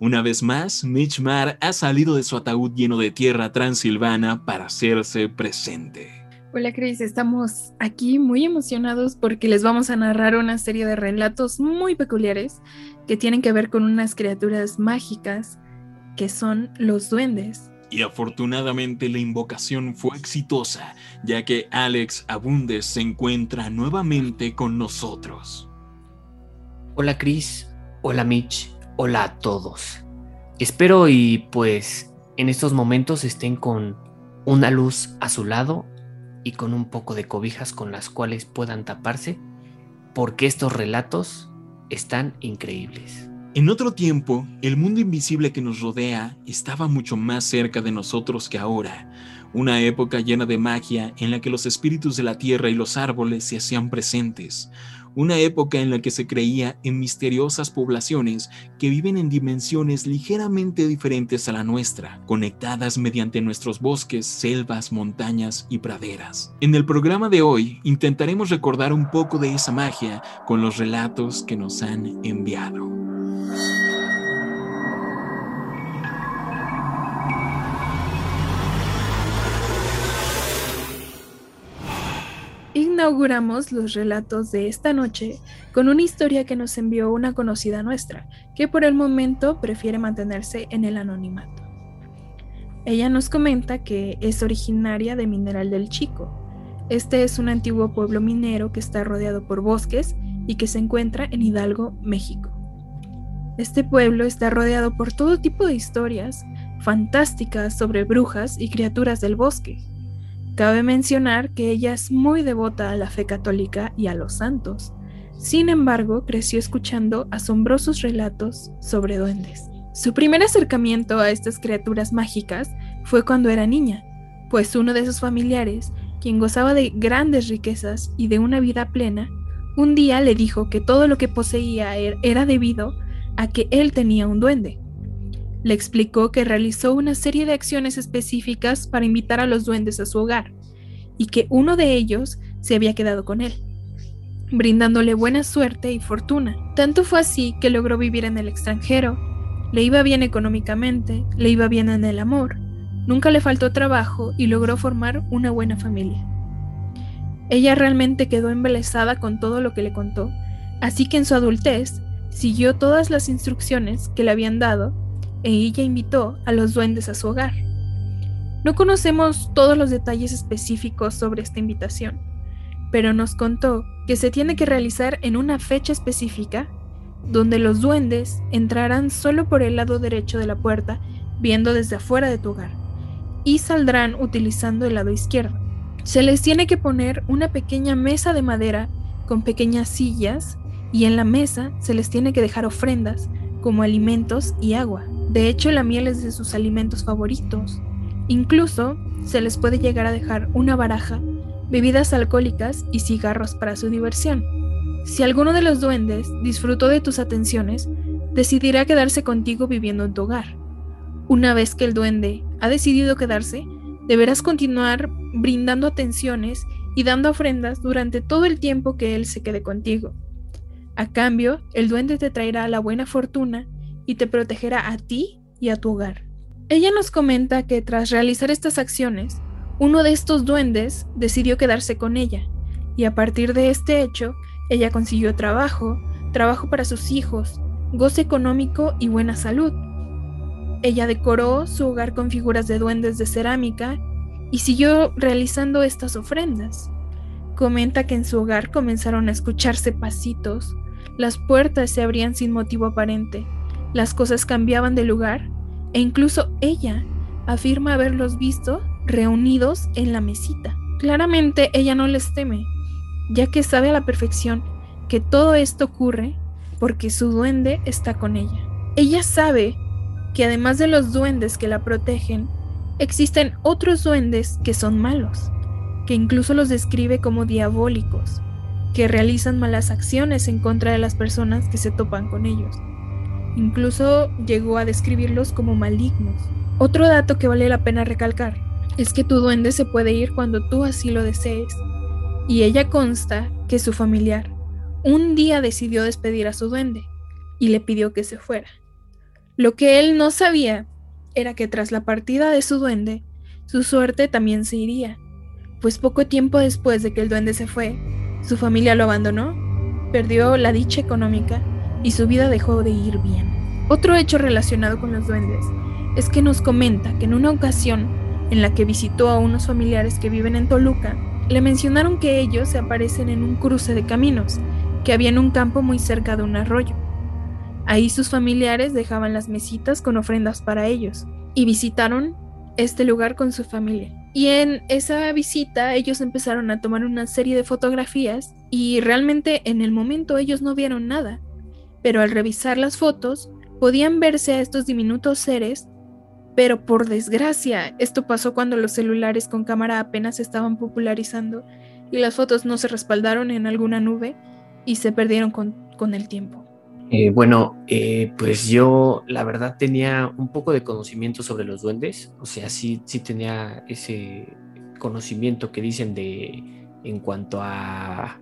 Una vez más, Mitch Mar ha salido de su ataúd lleno de tierra transilvana para hacerse presente. Hola Chris, estamos aquí muy emocionados porque les vamos a narrar una serie de relatos muy peculiares que tienen que ver con unas criaturas mágicas que son los duendes. Y afortunadamente la invocación fue exitosa, ya que Alex Abundes se encuentra nuevamente con nosotros. Hola Chris, hola Mitch, hola a todos. Espero y pues en estos momentos estén con una luz a su lado y con un poco de cobijas con las cuales puedan taparse, porque estos relatos están increíbles. En otro tiempo, el mundo invisible que nos rodea estaba mucho más cerca de nosotros que ahora, una época llena de magia en la que los espíritus de la tierra y los árboles se hacían presentes, una época en la que se creía en misteriosas poblaciones que viven en dimensiones ligeramente diferentes a la nuestra, conectadas mediante nuestros bosques, selvas, montañas y praderas. En el programa de hoy intentaremos recordar un poco de esa magia con los relatos que nos han enviado. Inauguramos los relatos de esta noche con una historia que nos envió una conocida nuestra, que por el momento prefiere mantenerse en el anonimato. Ella nos comenta que es originaria de Mineral del Chico. Este es un antiguo pueblo minero que está rodeado por bosques y que se encuentra en Hidalgo, México. Este pueblo está rodeado por todo tipo de historias fantásticas sobre brujas y criaturas del bosque. Cabe mencionar que ella es muy devota a la fe católica y a los santos. Sin embargo, creció escuchando asombrosos relatos sobre duendes. Su primer acercamiento a estas criaturas mágicas fue cuando era niña, pues uno de sus familiares, quien gozaba de grandes riquezas y de una vida plena, un día le dijo que todo lo que poseía er-, era debido a que él tenía un duende. Le explicó que realizó una serie de acciones específicas para invitar a los duendes a su hogar, y que uno de ellos se había quedado con él, brindándole buena suerte y fortuna. Tanto fue así que logró vivir en el extranjero, le iba bien económicamente, le iba bien en el amor, nunca le faltó trabajo y logró formar una buena familia. Ella realmente quedó embelesada con todo lo que le contó, así que en su adultez siguió todas las instrucciones que le habían dado e ella invitó a los duendes a su hogar. No conocemos todos los detalles específicos sobre esta invitación, pero nos contó que se tiene que realizar en una fecha específica donde los duendes entrarán solo por el lado derecho de la puerta viendo desde afuera de tu hogar y saldrán utilizando el lado izquierdo. Se les tiene que poner una pequeña mesa de madera con pequeñas sillas y en la mesa se les tiene que dejar ofrendas como alimentos y agua. De hecho, la miel es de sus alimentos favoritos. Incluso se les puede llegar a dejar una baraja, bebidas alcohólicas y cigarros para su diversión. Si alguno de los duendes disfrutó de tus atenciones, decidirá quedarse contigo viviendo en tu hogar. Una vez que el duende ha decidido quedarse, deberás continuar brindando atenciones y dando ofrendas durante todo el tiempo que él se quede contigo. A cambio, el duende te traerá la buena fortuna y te protegerá a ti y a tu hogar. Ella nos comenta que tras realizar estas acciones, uno de estos duendes decidió quedarse con ella, y a partir de este hecho, ella consiguió trabajo, trabajo para sus hijos, goce económico y buena salud. Ella decoró su hogar con figuras de duendes de cerámica y siguió realizando estas ofrendas. Comenta que en su hogar comenzaron a escucharse pasitos, las puertas se abrían sin motivo aparente, las cosas cambiaban de lugar e incluso ella afirma haberlos visto reunidos en la mesita. Claramente ella no les teme, ya que sabe a la perfección que todo esto ocurre porque su duende está con ella. Ella sabe que además de los duendes que la protegen, existen otros duendes que son malos, que incluso los describe como diabólicos, que realizan malas acciones en contra de las personas que se topan con ellos. Incluso llegó a describirlos como malignos. Otro dato que vale la pena recalcar es que tu duende se puede ir cuando tú así lo desees, y ella consta que su familiar un día decidió despedir a su duende y le pidió que se fuera. Lo que él no sabía era que tras la partida de su duende, su suerte también se iría, pues poco tiempo después de que el duende se fue, su familia lo abandonó, perdió la dicha económica y su vida dejó de ir bien. Otro hecho relacionado con los duendes es que nos comenta que en una ocasión en la que visitó a unos familiares que viven en Toluca, le mencionaron que ellos se aparecen en un cruce de caminos, que había en un campo muy cerca de un arroyo. Ahí sus familiares dejaban las mesitas con ofrendas para ellos y visitaron este lugar con su familia. Y en esa visita ellos empezaron a tomar una serie de fotografías y realmente en el momento ellos no vieron nada, pero al revisar las fotos podían verse a estos diminutos seres, pero por desgracia esto pasó cuando los celulares con cámara apenas estaban popularizando y las fotos no se respaldaron en alguna nube y se perdieron con, con el tiempo. Eh, bueno, eh, pues yo la verdad tenía un poco de conocimiento sobre los duendes, o sea, sí, sí tenía ese conocimiento que dicen de en cuanto a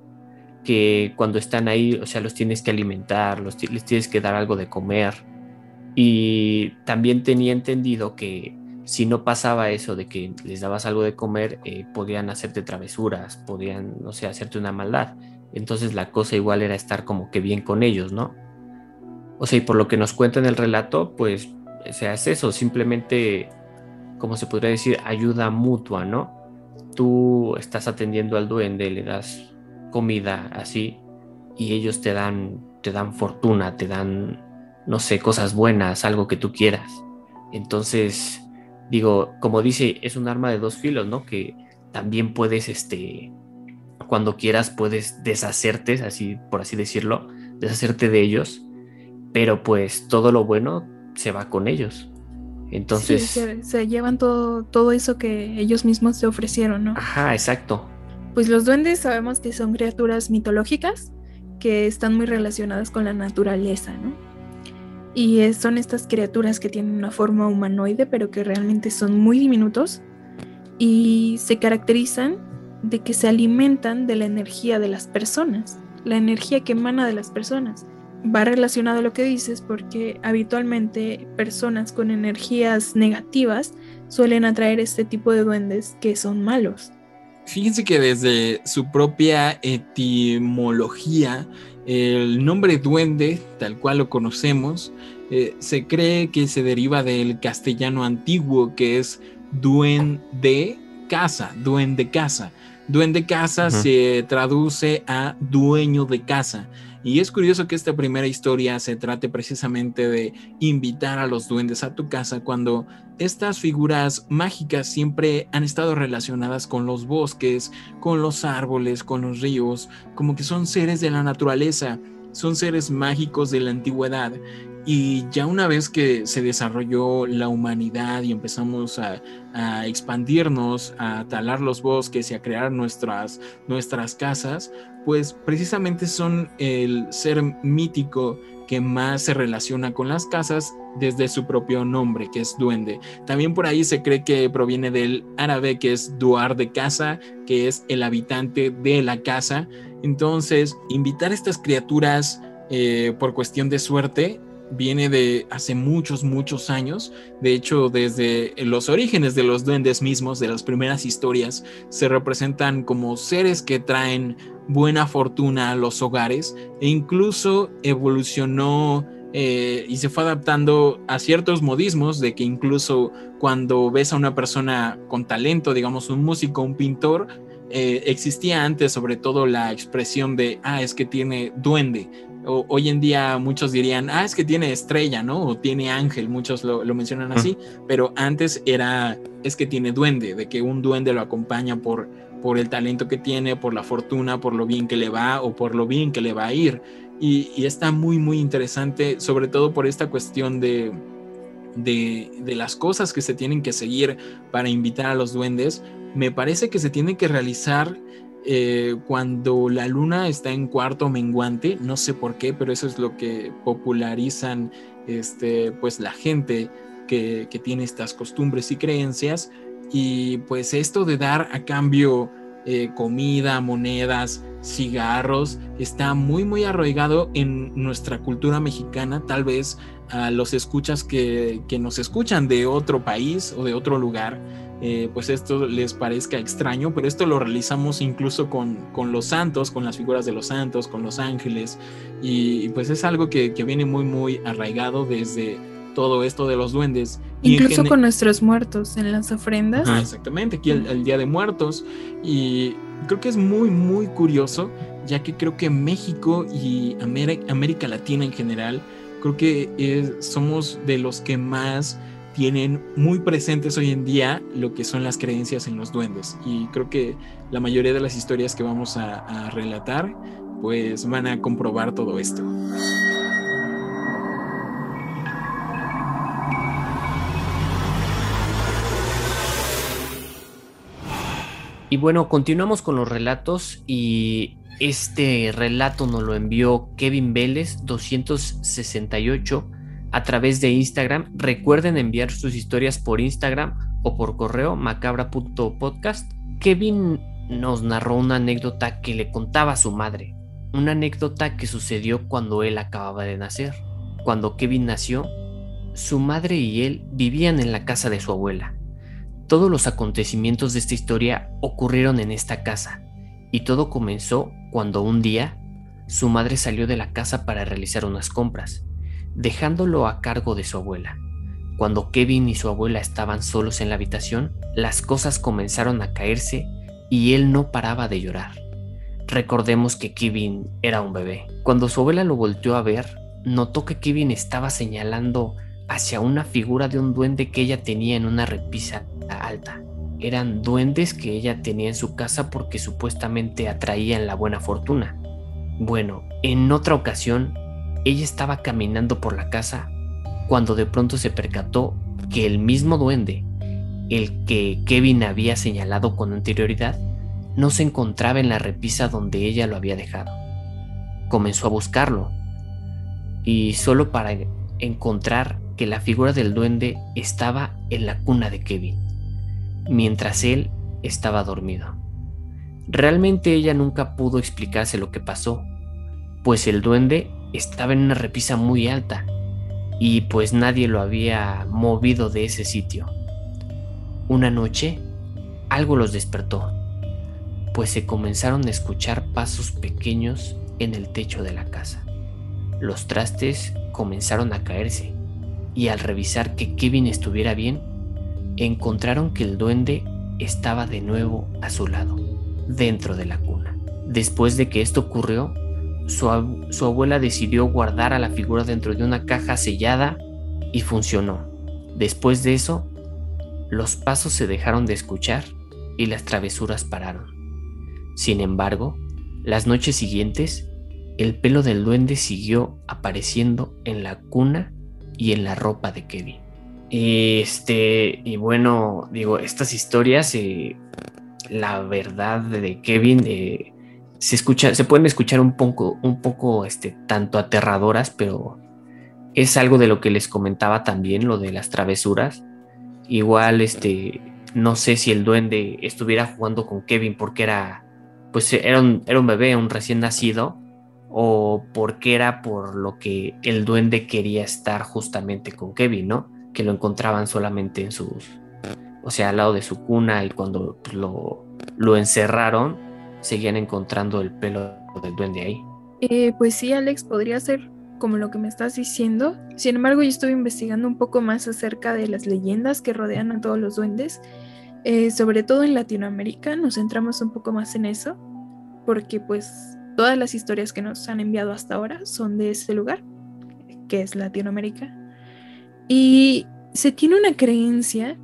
que cuando están ahí, o sea, los tienes que alimentar, los, les tienes que dar algo de comer. Y también tenía entendido que si no pasaba eso de que les dabas algo de comer, eh, podían hacerte travesuras, podían, no sé, hacerte una maldad. Entonces la cosa igual era estar como que bien con ellos, ¿no? O sea, y por lo que nos cuenta en el relato, pues, sea, es eso, simplemente, como se podría decir, ayuda mutua, ¿no? Tú estás atendiendo al duende, le das comida así, y ellos te dan, te dan fortuna, te dan, no sé, cosas buenas, algo que tú quieras. Entonces, digo, como dice, es un arma de dos filos, ¿no? Que también puedes, este, cuando quieras, puedes deshacerte, así, por así decirlo, deshacerte de ellos pero pues todo lo bueno se va con ellos. Entonces... se, llevan todo, todo eso que ellos mismos te ofrecieron, ¿no? Ajá, exacto. Pues los duendes sabemos que son criaturas mitológicas que están muy relacionadas con la naturaleza, ¿no? Y son estas criaturas que tienen una forma humanoide, pero que realmente son muy diminutos y se caracterizan de que se alimentan de la energía de las personas, la energía que emana de las personas va relacionado a lo que dices porque habitualmente personas con energías negativas suelen atraer este tipo de duendes que son malos. Fíjense que desde su propia etimología, el nombre duende, tal cual lo conocemos, eh, se cree que se deriva del castellano antiguo, que es duende casa, duende casa. Duende casa se traduce a dueño de casa. Y es curioso que esta primera historia se trate precisamente de invitar a los duendes a tu casa cuando estas figuras mágicas siempre han estado relacionadas con los bosques, con los árboles, con los ríos, como que son seres de la naturaleza, son seres mágicos de la antigüedad y ya una vez que se desarrolló la humanidad y empezamos a, expandirnos, a talar los bosques y a crear nuestras, nuestras casas, pues precisamente son el ser mítico que más se relaciona con las casas desde su propio nombre, que es duende. También por ahí se cree que proviene del árabe, que es duar de casa, que es el habitante de la casa. Entonces, invitar a estas criaturas eh, por cuestión de suerte viene de hace muchos, muchos años. De hecho, desde los orígenes de los duendes mismos, de las primeras historias, se representan como seres que traen buena fortuna a los hogares e incluso evolucionó eh, y se fue adaptando a ciertos modismos de que incluso cuando ves a una persona con talento, digamos un músico, un pintor, eh, existía antes sobre todo la expresión de, ah, es que tiene duende, hoy en día muchos dirían, ah, es que tiene estrella, ¿no? O tiene ángel, muchos lo, mencionan así, pero antes era, es que tiene duende, de que un duende lo acompaña por, por el talento que tiene, por la fortuna, por lo bien que le va o por lo bien que le va a ir. Y, está muy, muy interesante, sobre todo por esta cuestión de, de, de las cosas que se tienen que seguir para invitar a los duendes, me parece que se tiene que realizar eh, cuando la luna está en cuarto menguante, no sé por qué, pero eso es lo que popularizan este, pues la gente que, tiene estas costumbres y creencias. Y pues esto de dar a cambio eh, comida, monedas, cigarros, está muy muy arraigado en nuestra cultura mexicana, tal vez a los escuchas que, que nos escuchan de otro país o de otro lugar eh, pues esto les parezca extraño, pero esto lo realizamos incluso con, los santos, con las figuras de los santos, con los ángeles, y, pues es algo que, viene muy, muy arraigado desde todo esto de los duendes. Incluso con nuestros muertos en las ofrendas. exactamente, aquí el, Día de Muertos, y creo que es muy, muy curioso, ya que creo que México y América, Latina en general, creo que somos de los que más tienen muy presentes hoy en día lo que son las creencias en los duendes. Y creo que la mayoría de las historias que vamos a, relatar, pues van a comprobar todo esto. Y bueno, continuamos con los relatos y este relato nos lo envió Kevin Vélez 268 a través de Instagram. Recuerden enviar sus historias por Instagram o por correo macabra.podcast. Kevin nos narró una anécdota que le contaba a su madre, una anécdota que sucedió cuando él acababa de nacer. Cuando Kevin nació, su madre y él vivían en la casa de su abuela. Todos los acontecimientos de esta historia ocurrieron en esta casa y todo comenzó cuando un día su madre salió de la casa para realizar unas compras dejándolo a cargo de su abuela. Cuando Kevin y su abuela estaban solos en la habitación, las cosas comenzaron a caerse y él no paraba de llorar. Recordemos que Kevin era un bebé. Cuando su abuela lo volteó a ver, notó que Kevin estaba señalando hacia una figura de un duende que ella tenía en una repisa alta. Eran duendes que ella tenía en su casa porque supuestamente atraían la buena fortuna. Bueno, en otra ocasión, ella estaba caminando por la casa cuando de pronto se percató que el mismo duende, el que Kevin había señalado con anterioridad, no se encontraba en la repisa donde ella lo había dejado. Comenzó a buscarlo y solo para encontrar que la figura del duende estaba en la cuna de Kevin, mientras él estaba dormido. Realmente ella nunca pudo explicarse lo que pasó, pues el duende estaba en una repisa muy alta y pues nadie lo había movido de ese sitio. Una noche algo los despertó, pues se comenzaron a escuchar pasos pequeños en el techo de la casa. Los trastes comenzaron a caerse y al revisar que Kevin estuviera bien, encontraron que el duende estaba de nuevo a su lado, dentro de la cuna. Después de que esto ocurrió, su, abuela decidió guardar a la figura dentro de una caja sellada y funcionó. Después de eso, los pasos se dejaron de escuchar y las travesuras pararon. Sin embargo, las noches siguientes, el pelo del duende siguió apareciendo en la cuna y en la ropa de Kevin. Este, y bueno, digo, estas historias, eh, la verdad de Kevin, eh, se escucha, se pueden escuchar un poco, un poco, este, tanto aterradoras, pero es algo de lo que les comentaba también, lo de las travesuras. Igual, este, no sé si el duende estuviera jugando con Kevin porque era, pues era un, era un bebé, un recién nacido, o porque era por lo que el duende quería estar justamente con Kevin, ¿no? Que lo encontraban solamente en sus, o sea, al lado de su cuna y cuando lo, lo encerraron, seguían encontrando el pelo del duende ahí. Eh, pues sí, Alex, podría ser como lo que me estás diciendo. Sin embargo, yo estuve investigando un poco más acerca de las leyendas que rodean a todos los duendes. Eh, sobre todo en Latinoamérica, nos centramos un poco más en eso, porque pues todas las historias que nos han enviado hasta ahora son de ese lugar, que es Latinoamérica. Y se tiene una creencia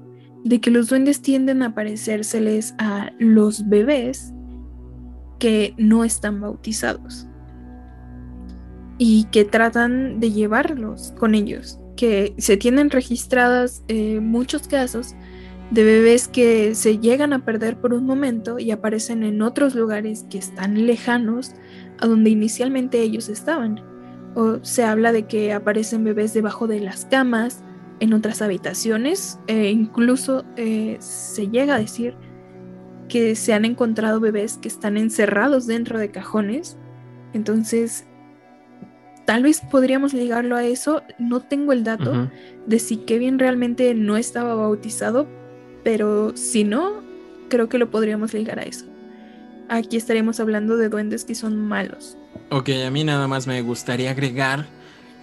de que los duendes tienden a parecérseles a los bebés que no están bautizados y que tratan de llevarlos con ellos. que se tienen registradas eh, muchos casos de bebés que se llegan a perder por un momento y aparecen en otros lugares que están lejanos a donde inicialmente ellos estaban. O se habla de que aparecen bebés debajo de las camas, en otras habitaciones, e incluso eh, se llega a decir que se han encontrado bebés que están encerrados dentro de cajones. Entonces, tal vez podríamos ligarlo a eso. No tengo el dato de si Kevin realmente no estaba bautizado, pero si no, creo que lo podríamos ligar a eso. Aquí estaremos hablando de duendes que son malos. Ok, a mí nada más me gustaría agregar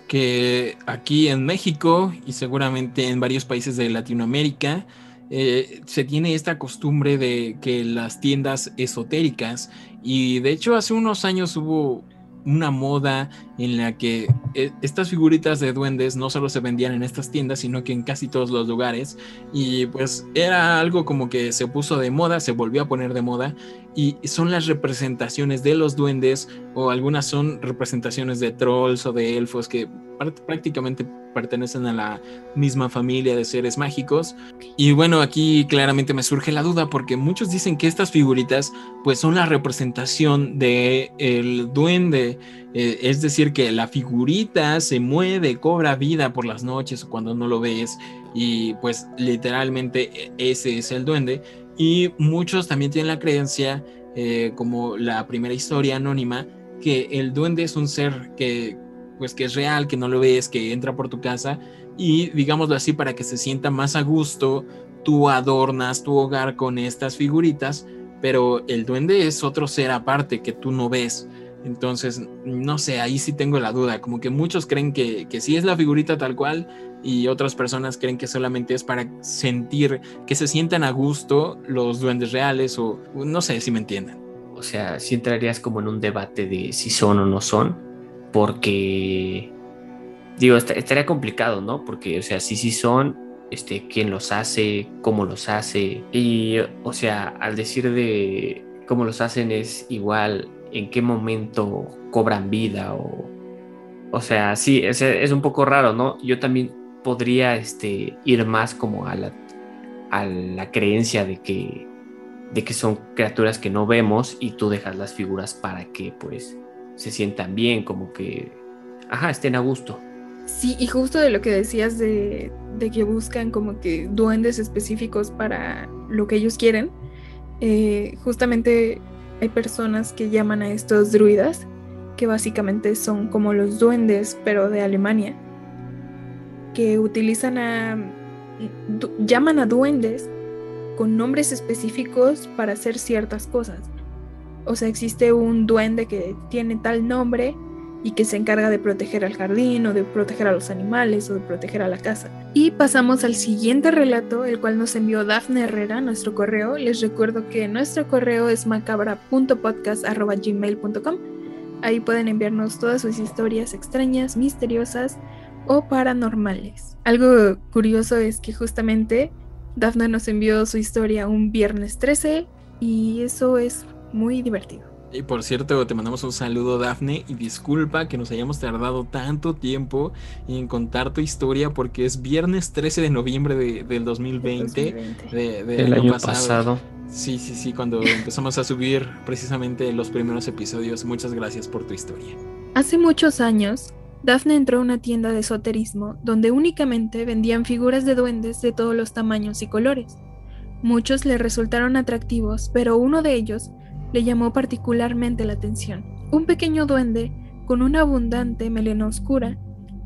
que aquí en México y seguramente en varios países de Latinoamérica eh, se tiene esta costumbre de que las tiendas esotéricas y de hecho hace unos años hubo una moda en la que eh, estas figuritas de duendes no solo se vendían en estas tiendas, sino que en casi todos los lugares. Y pues era algo como que se puso de moda, se volvió a poner de moda. Y son las representaciones de los duendes, o algunas son representaciones de trolls o de elfos que prácticamente pertenecen a la misma familia de seres mágicos. Y bueno, aquí claramente me surge la duda porque muchos dicen que estas figuritas pues son la representación de el duende, eh, es decir, que la figurita se mueve, cobra vida por las noches o cuando no lo ves y pues literalmente e, ese es el duende. Y muchos también tienen la creencia, eh, como la primera historia anónima, que el duende es un ser que, pues que es real, que no lo ves, que entra por tu casa y digámoslo así para que se sienta más a gusto, tú adornas tu hogar con estas figuritas, pero el duende es otro ser aparte que tú no ves. Entonces, no sé, ahí sí tengo la duda, como que muchos creen que, que sí es la figurita tal cual y otras personas creen que solamente es para sentir que se sientan a gusto los duendes reales o no sé si me entienden. O sea, si entrarías como en un debate de si son o no son porque, digo, estaría complicado, ¿no? Porque, o sea, sí, sí son, este, quién los hace, cómo los hace, y, o sea, al decir de cómo los hacen es igual en qué momento cobran vida o, o sea, sí, es, es un poco raro, ¿no? Yo también podría, este, ir más como a la, a la creencia de que de que son criaturas que no vemos y tú dejas las figuras para que pues se sientan bien, como que, ajá, estén a gusto. Sí, y justo de lo que decías de, que buscan como que duendes específicos para lo que ellos quieren, eh, justamente hay personas que llaman a estos druidas, que básicamente son como los duendes, pero de Alemania, que utilizan a, llaman a duendes con nombres específicos para hacer ciertas cosas. O sea, existe un duende que tiene tal nombre y que se encarga de proteger al jardín o de proteger a los animales o de proteger a la casa. Y pasamos al siguiente relato, el cual nos envió Dafne Herrera, nuestro correo. Les recuerdo que nuestro correo es macabra.podcast.gmail.com. Ahí pueden enviarnos todas sus historias extrañas, misteriosas o paranormales. Algo curioso es que justamente Dafne nos envió su historia un viernes 13 y eso es muy divertido. Y por cierto, te mandamos un saludo, Dafne, y disculpa que nos hayamos tardado tanto tiempo en contar tu historia, porque es viernes 13 de noviembre del 2020, del año, pasado. Sí, sí, sí, cuando empezamos a subir precisamente los primeros episodios. Muchas gracias por tu historia. Hace muchos años, Dafne entró a una tienda de esoterismo donde únicamente vendían figuras de duendes de todos los tamaños y colores. Muchos le resultaron atractivos, pero uno de ellos le llamó particularmente la atención. Un pequeño duende con una abundante melena oscura,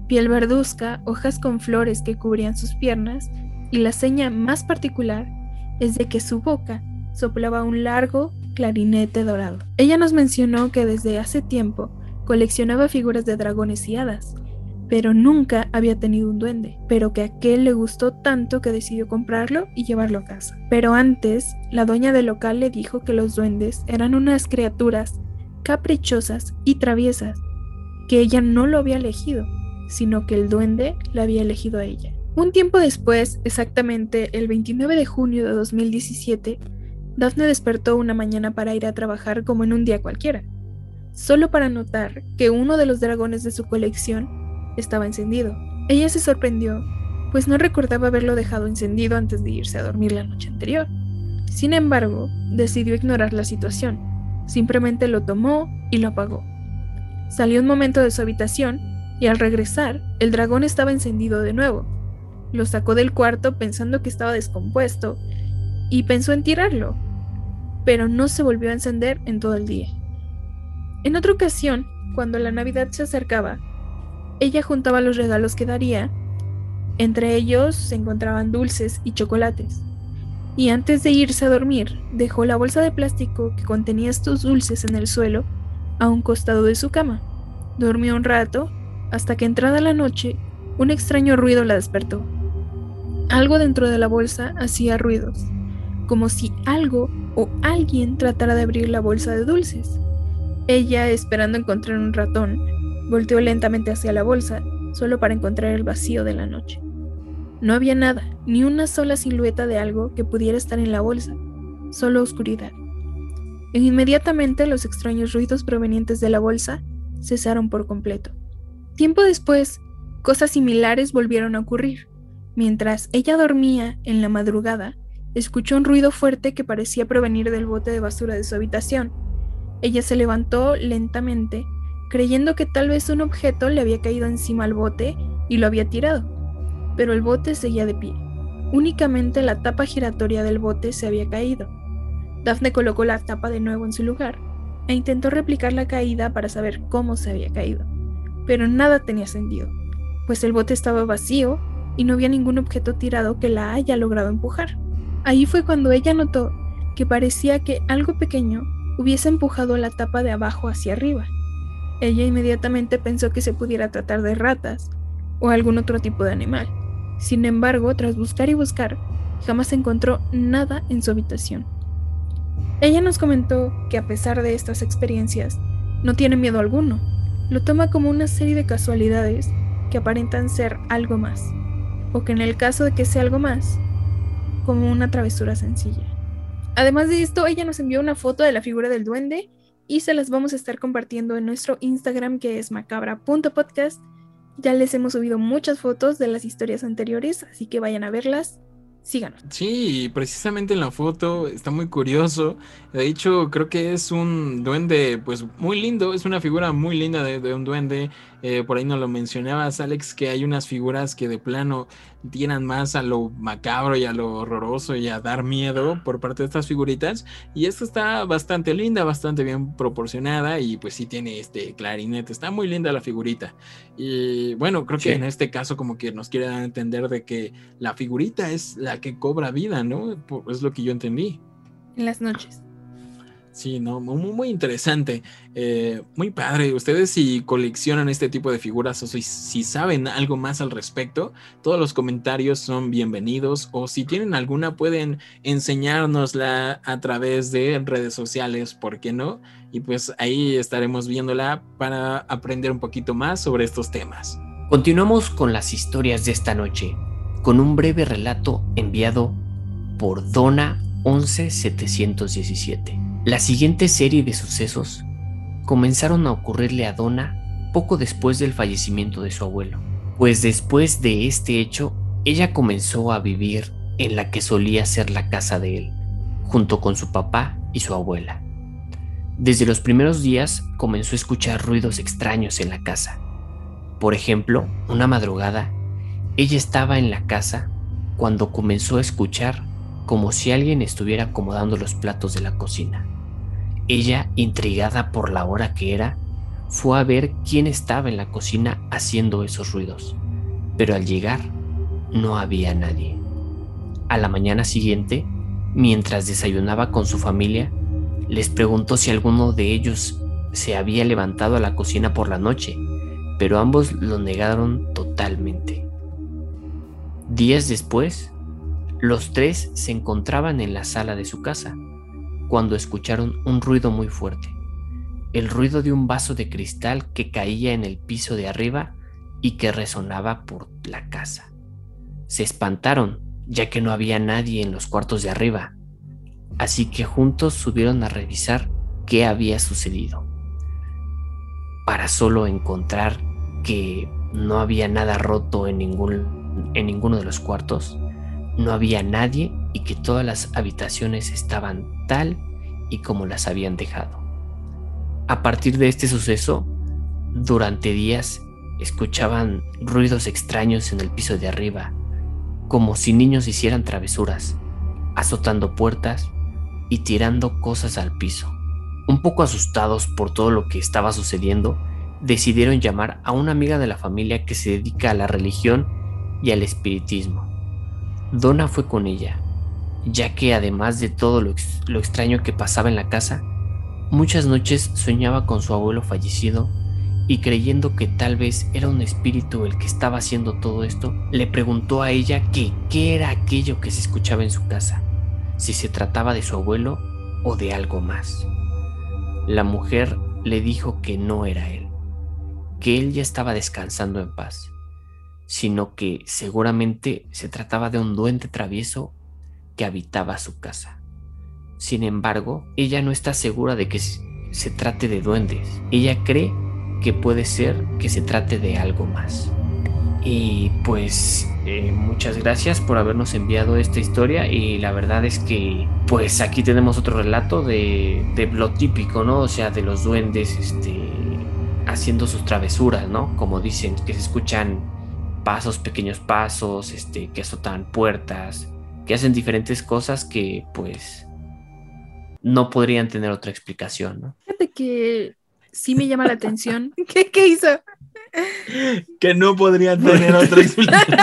piel verduzca, hojas con flores que cubrían sus piernas, y la seña más particular es de que su boca soplaba un largo clarinete dorado. Ella nos mencionó que desde hace tiempo coleccionaba figuras de dragones y hadas, pero nunca había tenido un duende, pero que a aquel le gustó tanto que decidió comprarlo y llevarlo a casa. Pero antes, la dueña del local le dijo que los duendes eran unas criaturas caprichosas y traviesas, que ella no lo había elegido, sino que el duende la había elegido a ella. Un tiempo después, exactamente el 29 de junio de 2017, Daphne despertó una mañana para ir a trabajar como en un día cualquiera, solo para notar que uno de los dragones de su colección estaba encendido. Ella se sorprendió, pues no recordaba haberlo dejado encendido antes de irse a dormir la noche anterior. Sin embargo, decidió ignorar la situación. Simplemente lo tomó y lo apagó. Salió un momento de su habitación y al regresar, el dragón estaba encendido de nuevo. Lo sacó del cuarto pensando que estaba descompuesto y pensó en tirarlo, pero no se volvió a encender en todo el día. En otra ocasión, cuando la Navidad se acercaba, ella juntaba los regalos que daría. Entre ellos se encontraban dulces y chocolates. Y antes de irse a dormir, dejó la bolsa de plástico que contenía estos dulces en el suelo a un costado de su cama. Dormió un rato hasta que entrada la noche, un extraño ruido la despertó. Algo dentro de la bolsa hacía ruidos, como si algo o alguien tratara de abrir la bolsa de dulces. Ella, esperando encontrar un ratón, volteó lentamente hacia la bolsa, solo para encontrar el vacío de la noche. No había nada, ni una sola silueta de algo que pudiera estar en la bolsa, solo oscuridad. E inmediatamente los extraños ruidos provenientes de la bolsa cesaron por completo. Tiempo después, cosas similares volvieron a ocurrir. Mientras ella dormía en la madrugada, escuchó un ruido fuerte que parecía provenir del bote de basura de su habitación. Ella se levantó lentamente, creyendo que tal vez un objeto le había caído encima al bote y lo había tirado. Pero el bote seguía de pie. Únicamente la tapa giratoria del bote se había caído. Daphne colocó la tapa de nuevo en su lugar e intentó replicar la caída para saber cómo se había caído pero nada tenía sentido, pues el bote estaba vacío y no había ningún objeto tirado que la haya logrado empujar. Ahí fue cuando ella notó que parecía que algo pequeño hubiese empujado la tapa de abajo hacia arriba. Ella inmediatamente pensó que se pudiera tratar de ratas o algún otro tipo de animal. Sin embargo, tras buscar y buscar, jamás encontró nada en su habitación. Ella nos comentó que a pesar de estas experiencias, no tiene miedo alguno, lo toma como una serie de casualidades que aparentan ser algo más, o que en el caso de que sea algo más, como una travesura sencilla. Además de esto, ella nos envió una foto de la figura del duende y se las vamos a estar compartiendo en nuestro Instagram que es macabra.podcast. Ya les hemos subido muchas fotos de las historias anteriores, así que vayan a verlas síganos. Sí, precisamente en la foto está muy curioso. De hecho, creo que es un duende, pues muy lindo, es una figura muy linda de, un duende. Eh, por ahí nos lo mencionabas, Alex, que hay unas figuras que de plano tiran más a lo macabro y a lo horroroso y a dar miedo por parte de estas figuritas. Y esta está bastante linda, bastante bien proporcionada y pues sí tiene este clarinete. Está muy linda la figurita. Y bueno, creo que en este caso como que nos quiere dar a entender de que la figurita es la que cobra vida, ¿no? Es lo que yo entendí. En las noches. Sí, no, muy, muy interesante. Eh, muy padre. Ustedes si coleccionan este tipo de figuras o si, saben algo más al respecto, todos los comentarios son bienvenidos. O si tienen alguna, pueden enseñárnosla a través de redes sociales, ¿por qué no? Y pues ahí estaremos viéndola para aprender un poquito más sobre estos temas. Continuamos con las historias de esta noche, con un breve relato enviado por Dona 11717. La siguiente serie de sucesos comenzaron a ocurrirle a Donna poco después del fallecimiento de su abuelo, pues después de este hecho, ella comenzó a vivir en la que solía ser la casa de él, junto con su papá y su abuela. Desde los primeros días comenzó a escuchar ruidos extraños en la casa. Por ejemplo, una madrugada, ella estaba en la casa cuando comenzó a escuchar como si alguien estuviera acomodando los platos de la cocina. Ella, intrigada por la hora que era, fue a ver quién estaba en la cocina haciendo esos ruidos, pero al llegar no había nadie. A la mañana siguiente, mientras desayunaba con su familia, les preguntó si alguno de ellos se había levantado a la cocina por la noche, pero ambos lo negaron totalmente. Días después, los tres se encontraban en la sala de su casa, cuando escucharon un ruido muy fuerte, el ruido de un vaso de cristal que caía en el piso de arriba y que resonaba por la casa. Se espantaron, ya que no había nadie en los cuartos de arriba, así que juntos subieron a revisar qué había sucedido, para solo encontrar que no había nada roto en, ningún, en ninguno de los cuartos, no había nadie y que todas las habitaciones estaban tal y como las habían dejado. A partir de este suceso, durante días escuchaban ruidos extraños en el piso de arriba, como si niños hicieran travesuras, azotando puertas y tirando cosas al piso. Un poco asustados por todo lo que estaba sucediendo, decidieron llamar a una amiga de la familia que se dedica a la religión y al espiritismo. Donna fue con ella, ya que además de todo lo, extraño que pasaba en la casa, muchas noches soñaba con su abuelo fallecido y creyendo que tal vez era un espíritu el que estaba haciendo todo esto, le preguntó a ella que qué era aquello que se escuchaba en su casa, si se trataba de su abuelo o de algo más. La mujer le dijo que no era él, que él ya estaba descansando en paz, sino que seguramente se trataba de un duende travieso que habitaba su casa. Sin embargo, ella no está segura de que se trate de duendes. Ella cree que puede ser que se trate de algo más. Y pues eh, muchas gracias por habernos enviado esta historia y la verdad es que pues aquí tenemos otro relato de, de lo típico, ¿no? O sea, de los duendes este, haciendo sus travesuras, ¿no? Como dicen, que se escuchan pasos, pequeños pasos, este, que azotan puertas, que hacen diferentes cosas que pues no podrían tener otra explicación, ¿no? Fíjate que sí me llama la atención. ¿Qué, qué hizo? Que no podrían tener otra explicación.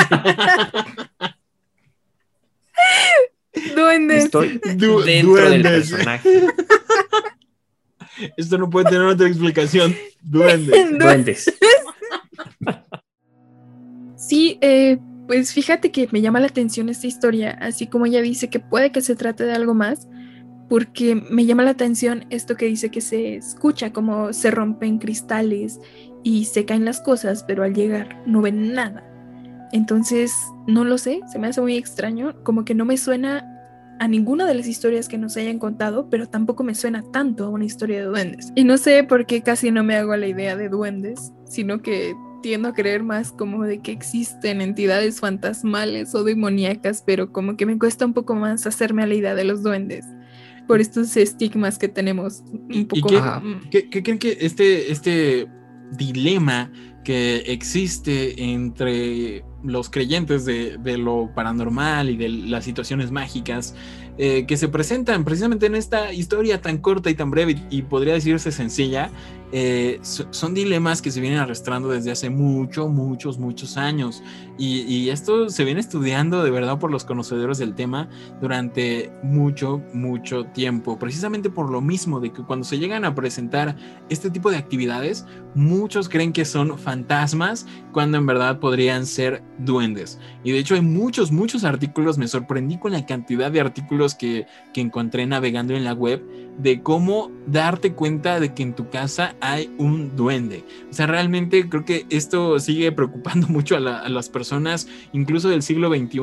Duendes. Estoy Du- dentro del personaje. Esto no puede tener otra explicación. Duendes. Duendes. Sí, eh, pues fíjate que me llama la atención esta historia, así como ella dice que puede que se trate de algo más, porque me llama la atención esto que dice que se escucha, como se rompen cristales y se caen las cosas, pero al llegar no ven nada. Entonces, no lo sé, se me hace muy extraño, como que no me suena a ninguna de las historias que nos hayan contado, pero tampoco me suena tanto a una historia de duendes. Y no sé por qué casi no me hago la idea de duendes, sino que tiendo a creer más como de que existen entidades fantasmales o demoníacas, pero como que me cuesta un poco más hacerme a la idea de los duendes por estos estigmas que tenemos ¿Y- un y poco. qué- mm, ¿Qué, qué creen que este, este dilema que existe entre los creyentes de, de lo paranormal y de las situaciones mágicas eh, que se presentan precisamente en esta historia tan corta y tan breve y, y podría decirse sencilla, eh, so- son dilemas que se vienen arrastrando desde hace mucho, muchos, muchos años. Y, y esto se viene estudiando de verdad por los conocedores del tema durante mucho, mucho tiempo. Precisamente por lo mismo de que cuando se llegan a presentar este tipo de actividades, muchos creen que son fantasmas cuando en verdad podrían ser duendes. Y de hecho hay muchos, muchos artículos, me sorprendí con la cantidad de artículos que, que encontré navegando en la web de cómo darte cuenta de que en tu casa hay un duende. O sea, realmente creo que esto sigue preocupando mucho a, la- a las personas, incluso del siglo XXI.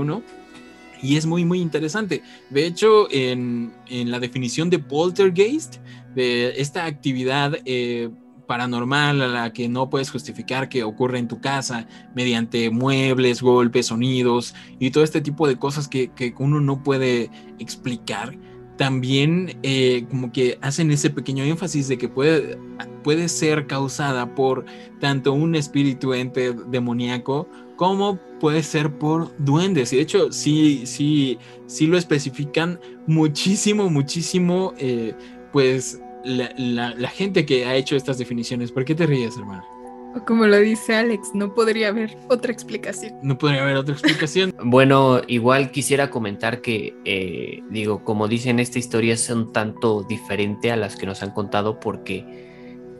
Y es muy, muy interesante. De hecho, en, en la definición de poltergeist, de esta actividad eh, paranormal a la que no puedes justificar que ocurre en tu casa mediante muebles, golpes, sonidos y todo este tipo de cosas que, que uno no puede explicar, también eh, como que hacen ese pequeño énfasis de que puede, puede ser causada por tanto un espíritu ente demoníaco como puede ser por duendes. Y de hecho, sí, sí, sí lo especifican muchísimo, muchísimo, eh, pues la, la- gente que ha hecho estas definiciones. ¿Por qué te ríes, hermano? O como lo dice Alex, no podría haber otra explicación. No podría haber otra explicación. Bueno, igual quisiera comentar que, eh, digo, como dicen, esta historia es un tanto diferente a las que nos han contado porque,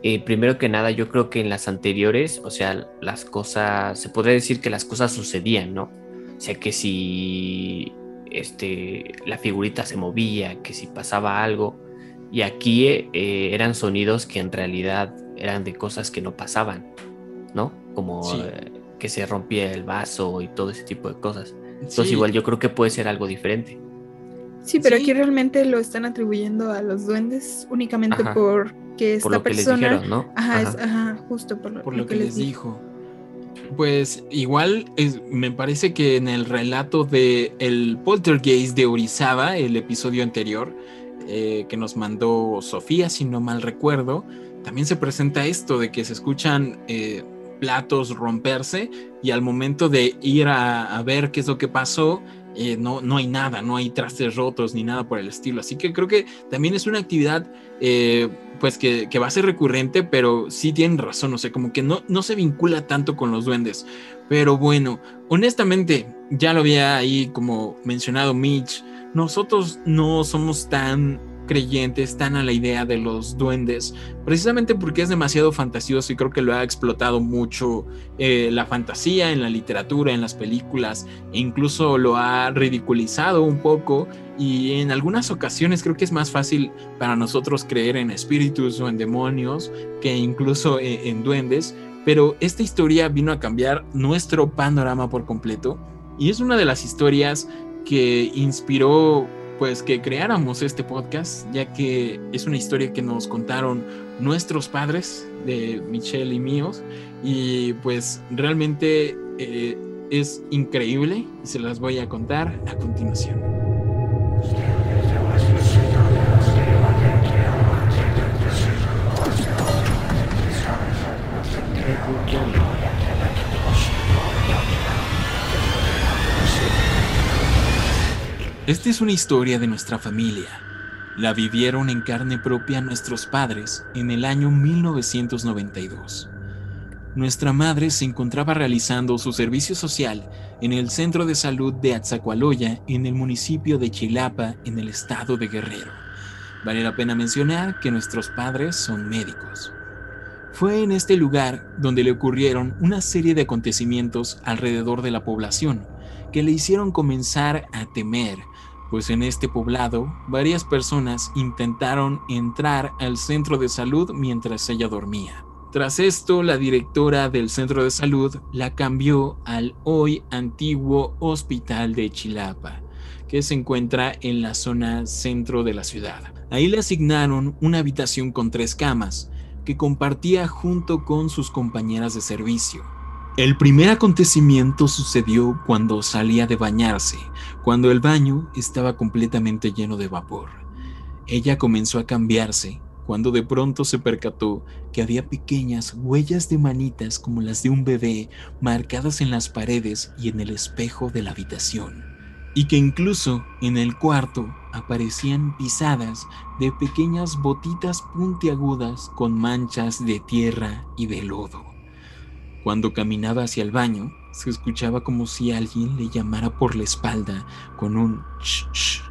eh, primero que nada, yo creo que en las anteriores, o sea, las cosas, se podría decir que las cosas sucedían, ¿no? O sea, que si este, la figurita se movía, que si pasaba algo, y aquí eh, eh, eran sonidos que en realidad eran de cosas que no pasaban, ¿no? Como Sí. eh, que se rompía el vaso y todo ese tipo de cosas. Entonces Sí. igual yo creo que puede ser algo diferente. Sí, pero Sí. aquí realmente lo están atribuyendo a los duendes únicamente Ajá. porque esta Por lo que les dijeron, ¿no? Ajá, Ajá. es- ajá, justo por lo, por lo lo que les dijo. Pues igual me parece que en el relato de el poltergeist de Orizaba, el episodio anterior eh, que nos mandó Sofía, si no mal recuerdo, también se presenta esto de que se escuchan eh, platos romperse y al momento de ir a, ver qué es lo que pasó, eh, no, no hay nada, no hay trastes rotos ni nada por el estilo. Así que creo que también es una actividad eh, pues que, va a ser recurrente, pero sí tienen razón, o sea, como que no, no se vincula tanto con los duendes. Pero bueno, honestamente, ya lo había ahí como mencionado Mitch, nosotros no somos tan creyentes están a la idea de los duendes, precisamente porque es demasiado fantasioso y creo que lo ha explotado mucho eh, la fantasía en la literatura, en las películas, e incluso lo ha ridiculizado un poco y en algunas ocasiones creo que es más fácil para nosotros creer en espíritus o en demonios que incluso en, en duendes, pero esta historia vino a cambiar nuestro panorama por completo y es una de las historias que inspiró pues que creáramos este podcast, ya que es una historia que nos contaron nuestros padres, de Michelle y míos, y pues realmente eh, es increíble y se las voy a contar a continuación. Esta es una historia de nuestra familia. La vivieron en carne propia nuestros padres en el año 1992. Nuestra madre se encontraba realizando su servicio social en el Centro de Salud de Atzacualoya en el municipio de Chilapa en el estado de Guerrero. Vale la pena mencionar que nuestros padres son médicos. Fue en este lugar donde le ocurrieron una serie de acontecimientos alrededor de la población que le hicieron comenzar a temer pues en este poblado varias personas intentaron entrar al centro de salud mientras ella dormía. Tras esto, la directora del centro de salud la cambió al hoy antiguo Hospital de Chilapa, que se encuentra en la zona centro de la ciudad. Ahí le asignaron una habitación con tres camas, que compartía junto con sus compañeras de servicio. El primer acontecimiento sucedió cuando salía de bañarse, cuando el baño estaba completamente lleno de vapor. Ella comenzó a cambiarse cuando de pronto se percató que había pequeñas huellas de manitas como las de un bebé marcadas en las paredes y en el espejo de la habitación, y que incluso en el cuarto aparecían pisadas de pequeñas botitas puntiagudas con manchas de tierra y de lodo. Cuando caminaba hacia el baño, se escuchaba como si alguien le llamara por la espalda con un ch,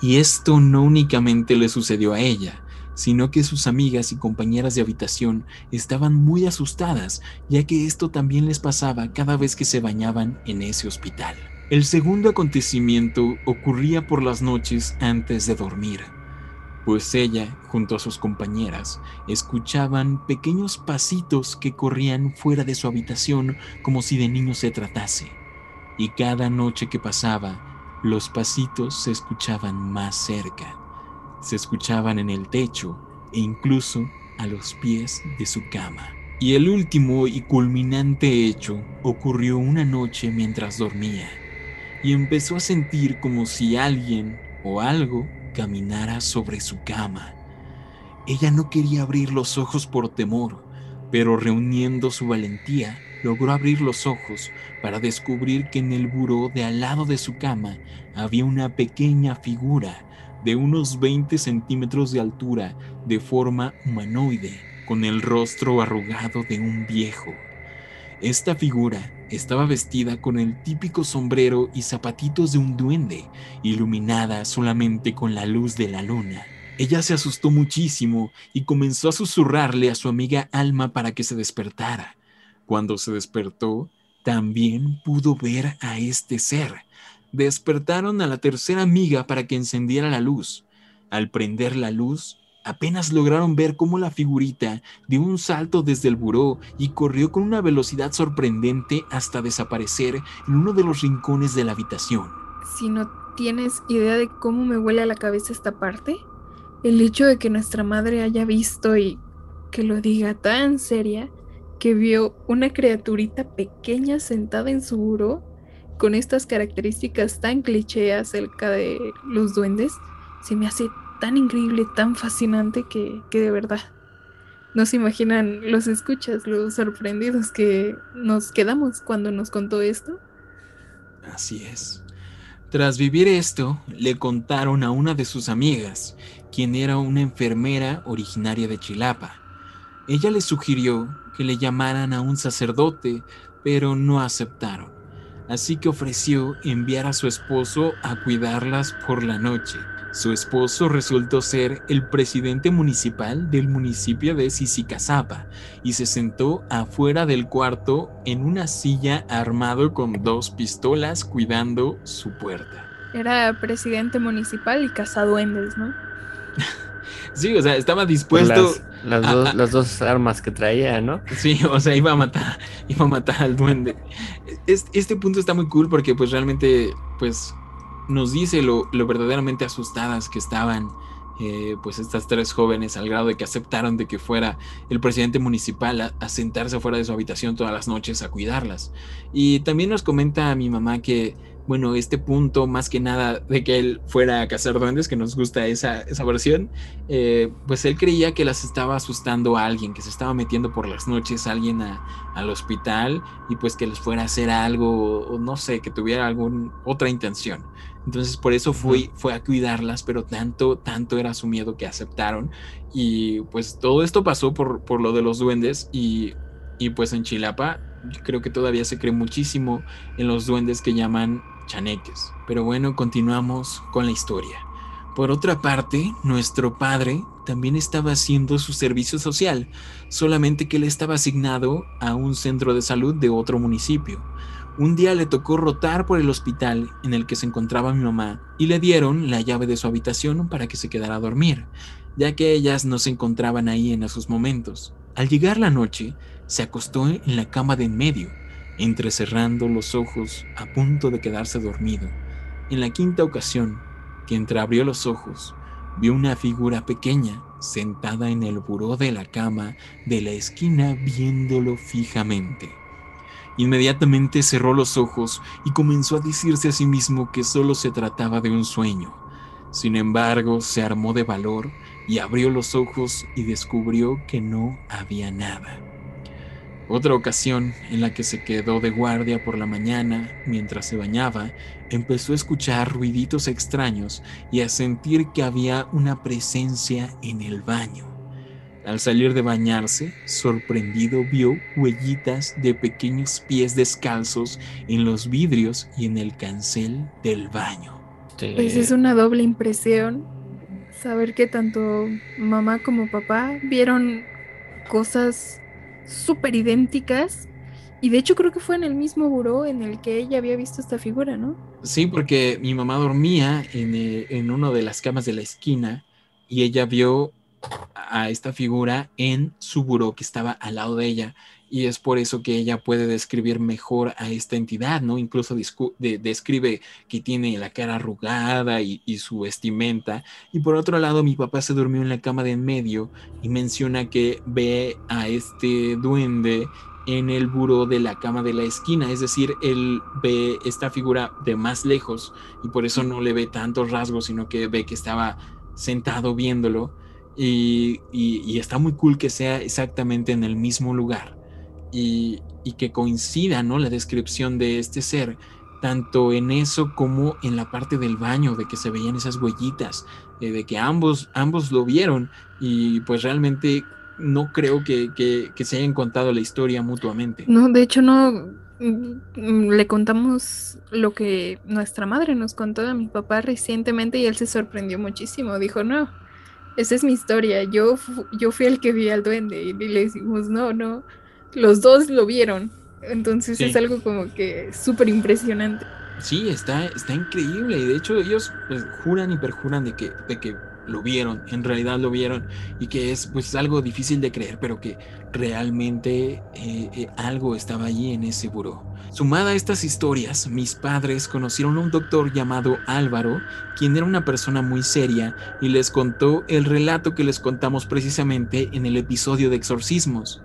Y esto no únicamente le sucedió a ella, sino que sus amigas y compañeras de habitación estaban muy asustadas, ya que esto también les pasaba cada vez que se bañaban en ese hospital. El segundo acontecimiento ocurría por las noches antes de dormir pues ella, junto a sus compañeras, escuchaban pequeños pasitos que corrían fuera de su habitación como si de niños se tratase. Y cada noche que pasaba, los pasitos se escuchaban más cerca. Se escuchaban en el techo e incluso a los pies de su cama. Y el último y culminante hecho ocurrió una noche mientras dormía, y empezó a sentir como si alguien o algo caminara sobre su cama. Ella no quería abrir los ojos por temor, pero reuniendo su valentía, logró abrir los ojos para descubrir que en el buró de al lado de su cama había una pequeña figura de unos 20 centímetros de altura, de forma humanoide, con el rostro arrugado de un viejo. Esta figura estaba vestida con el típico sombrero y zapatitos de un duende, iluminada solamente con la luz de la luna. Ella se asustó muchísimo y comenzó a susurrarle a su amiga Alma para que se despertara. Cuando se despertó, también pudo ver a este ser. Despertaron a la tercera amiga para que encendiera la luz. Al prender la luz, apenas lograron ver cómo la figurita dio un salto desde el buró y corrió con una velocidad sorprendente hasta desaparecer en uno de los rincones de la habitación. Si no tienes idea de cómo me huele a la cabeza esta parte, el hecho de que nuestra madre haya visto y que lo diga tan seria, que vio una criaturita pequeña sentada en su buró con estas características tan cliché acerca de los duendes, se me hace tan increíble, tan fascinante que, que de verdad no se imaginan los escuchas, los sorprendidos que nos quedamos cuando nos contó esto. Así es. Tras vivir esto, le contaron a una de sus amigas, quien era una enfermera originaria de Chilapa. Ella le sugirió que le llamaran a un sacerdote, pero no aceptaron. Así que ofreció enviar a su esposo a cuidarlas por la noche. Su esposo resultó ser el presidente municipal del municipio de Sisicazapa y se sentó afuera del cuarto en una silla armado con dos pistolas cuidando su puerta. Era presidente municipal y cazaduendes, ¿no? sí, o sea, estaba dispuesto. Las, dos, armas que traía, ¿no? Sí, o sea, iba a matar, iba a matar al duende. Este punto está muy cool porque, pues, realmente, pues, nos dice lo, verdaderamente asustadas que estaban eh, pues estas tres jóvenes al grado de que aceptaron de que fuera el presidente municipal a, sentarse fuera de su habitación todas las noches a cuidarlas. Y también nos comenta mi mamá que, bueno, este punto más que nada de que él fuera a cazar duendes, que nos gusta esa, esa versión, eh, pues él creía que las estaba asustando a alguien, que se estaba metiendo por las noches a alguien al hospital y pues que les fuera a hacer algo, o no sé, que tuviera alguna otra intención. Entonces por eso fue, fue a cuidarlas, pero tanto, tanto era su miedo que aceptaron. Y pues todo esto pasó por, por lo de los duendes y, y pues en Chilapa creo que todavía se cree muchísimo en los duendes que llaman chaneques. Pero bueno, continuamos con la historia. Por otra parte, nuestro padre también estaba haciendo su servicio social, solamente que él estaba asignado a un centro de salud de otro municipio. Un día le tocó rotar por el hospital en el que se encontraba mi mamá y le dieron la llave de su habitación para que se quedara a dormir, ya que ellas no se encontraban ahí en esos momentos. Al llegar la noche, se acostó en la cama de en medio, entrecerrando los ojos a punto de quedarse dormido. En la quinta ocasión que entreabrió los ojos, vio una figura pequeña sentada en el buró de la cama de la esquina viéndolo fijamente. Inmediatamente cerró los ojos y comenzó a decirse a sí mismo que solo se trataba de un sueño. Sin embargo, se armó de valor y abrió los ojos y descubrió que no había nada. Otra ocasión en la que se quedó de guardia por la mañana mientras se bañaba, empezó a escuchar ruiditos extraños y a sentir que había una presencia en el baño. Al salir de bañarse, sorprendido vio huellitas de pequeños pies descalzos en los vidrios y en el cancel del baño. Pues es una doble impresión saber que tanto mamá como papá vieron cosas súper idénticas y de hecho creo que fue en el mismo buró en el que ella había visto esta figura, ¿no? Sí, porque mi mamá dormía en, eh, en una de las camas de la esquina y ella vio a esta figura en su buró que estaba al lado de ella y es por eso que ella puede describir mejor a esta entidad, ¿no? Incluso describe que tiene la cara arrugada y, su vestimenta. Y por otro lado, mi papá se durmió en la cama de en medio y menciona que ve a este duende en el buró de la cama de la esquina, es decir, él ve esta figura de más lejos y por eso no le ve tantos rasgos, sino que ve que estaba sentado viéndolo y, está muy cool que sea exactamente en el mismo lugar y, que coincida ¿no? la descripción de este ser, tanto en eso como en la parte del baño, de que se veían esas huellitas, eh, de que ambos, ambos lo vieron y pues realmente no creo que, que, se hayan contado la historia mutuamente. No, de hecho no, mm, le contamos lo que nuestra madre nos contó a mi papá recientemente y él se sorprendió muchísimo. Dijo, no, esa es mi historia. Yo, yo fui el que vi al duende y le decimos, no, no, los dos lo vieron. Entonces es algo como que súper impresionante. Sí, está, está increíble. Y de hecho ellos pues, juran y perjuran de que, de que lo vieron, en realidad lo vieron. Y que es pues algo difícil de creer, pero que realmente eh, eh, algo estaba allí en ese buró. Sumada a estas historias, mis padres conocieron a un doctor llamado Álvaro, quien era una persona muy seria y les contó el relato que les contamos precisamente en el episodio de exorcismos.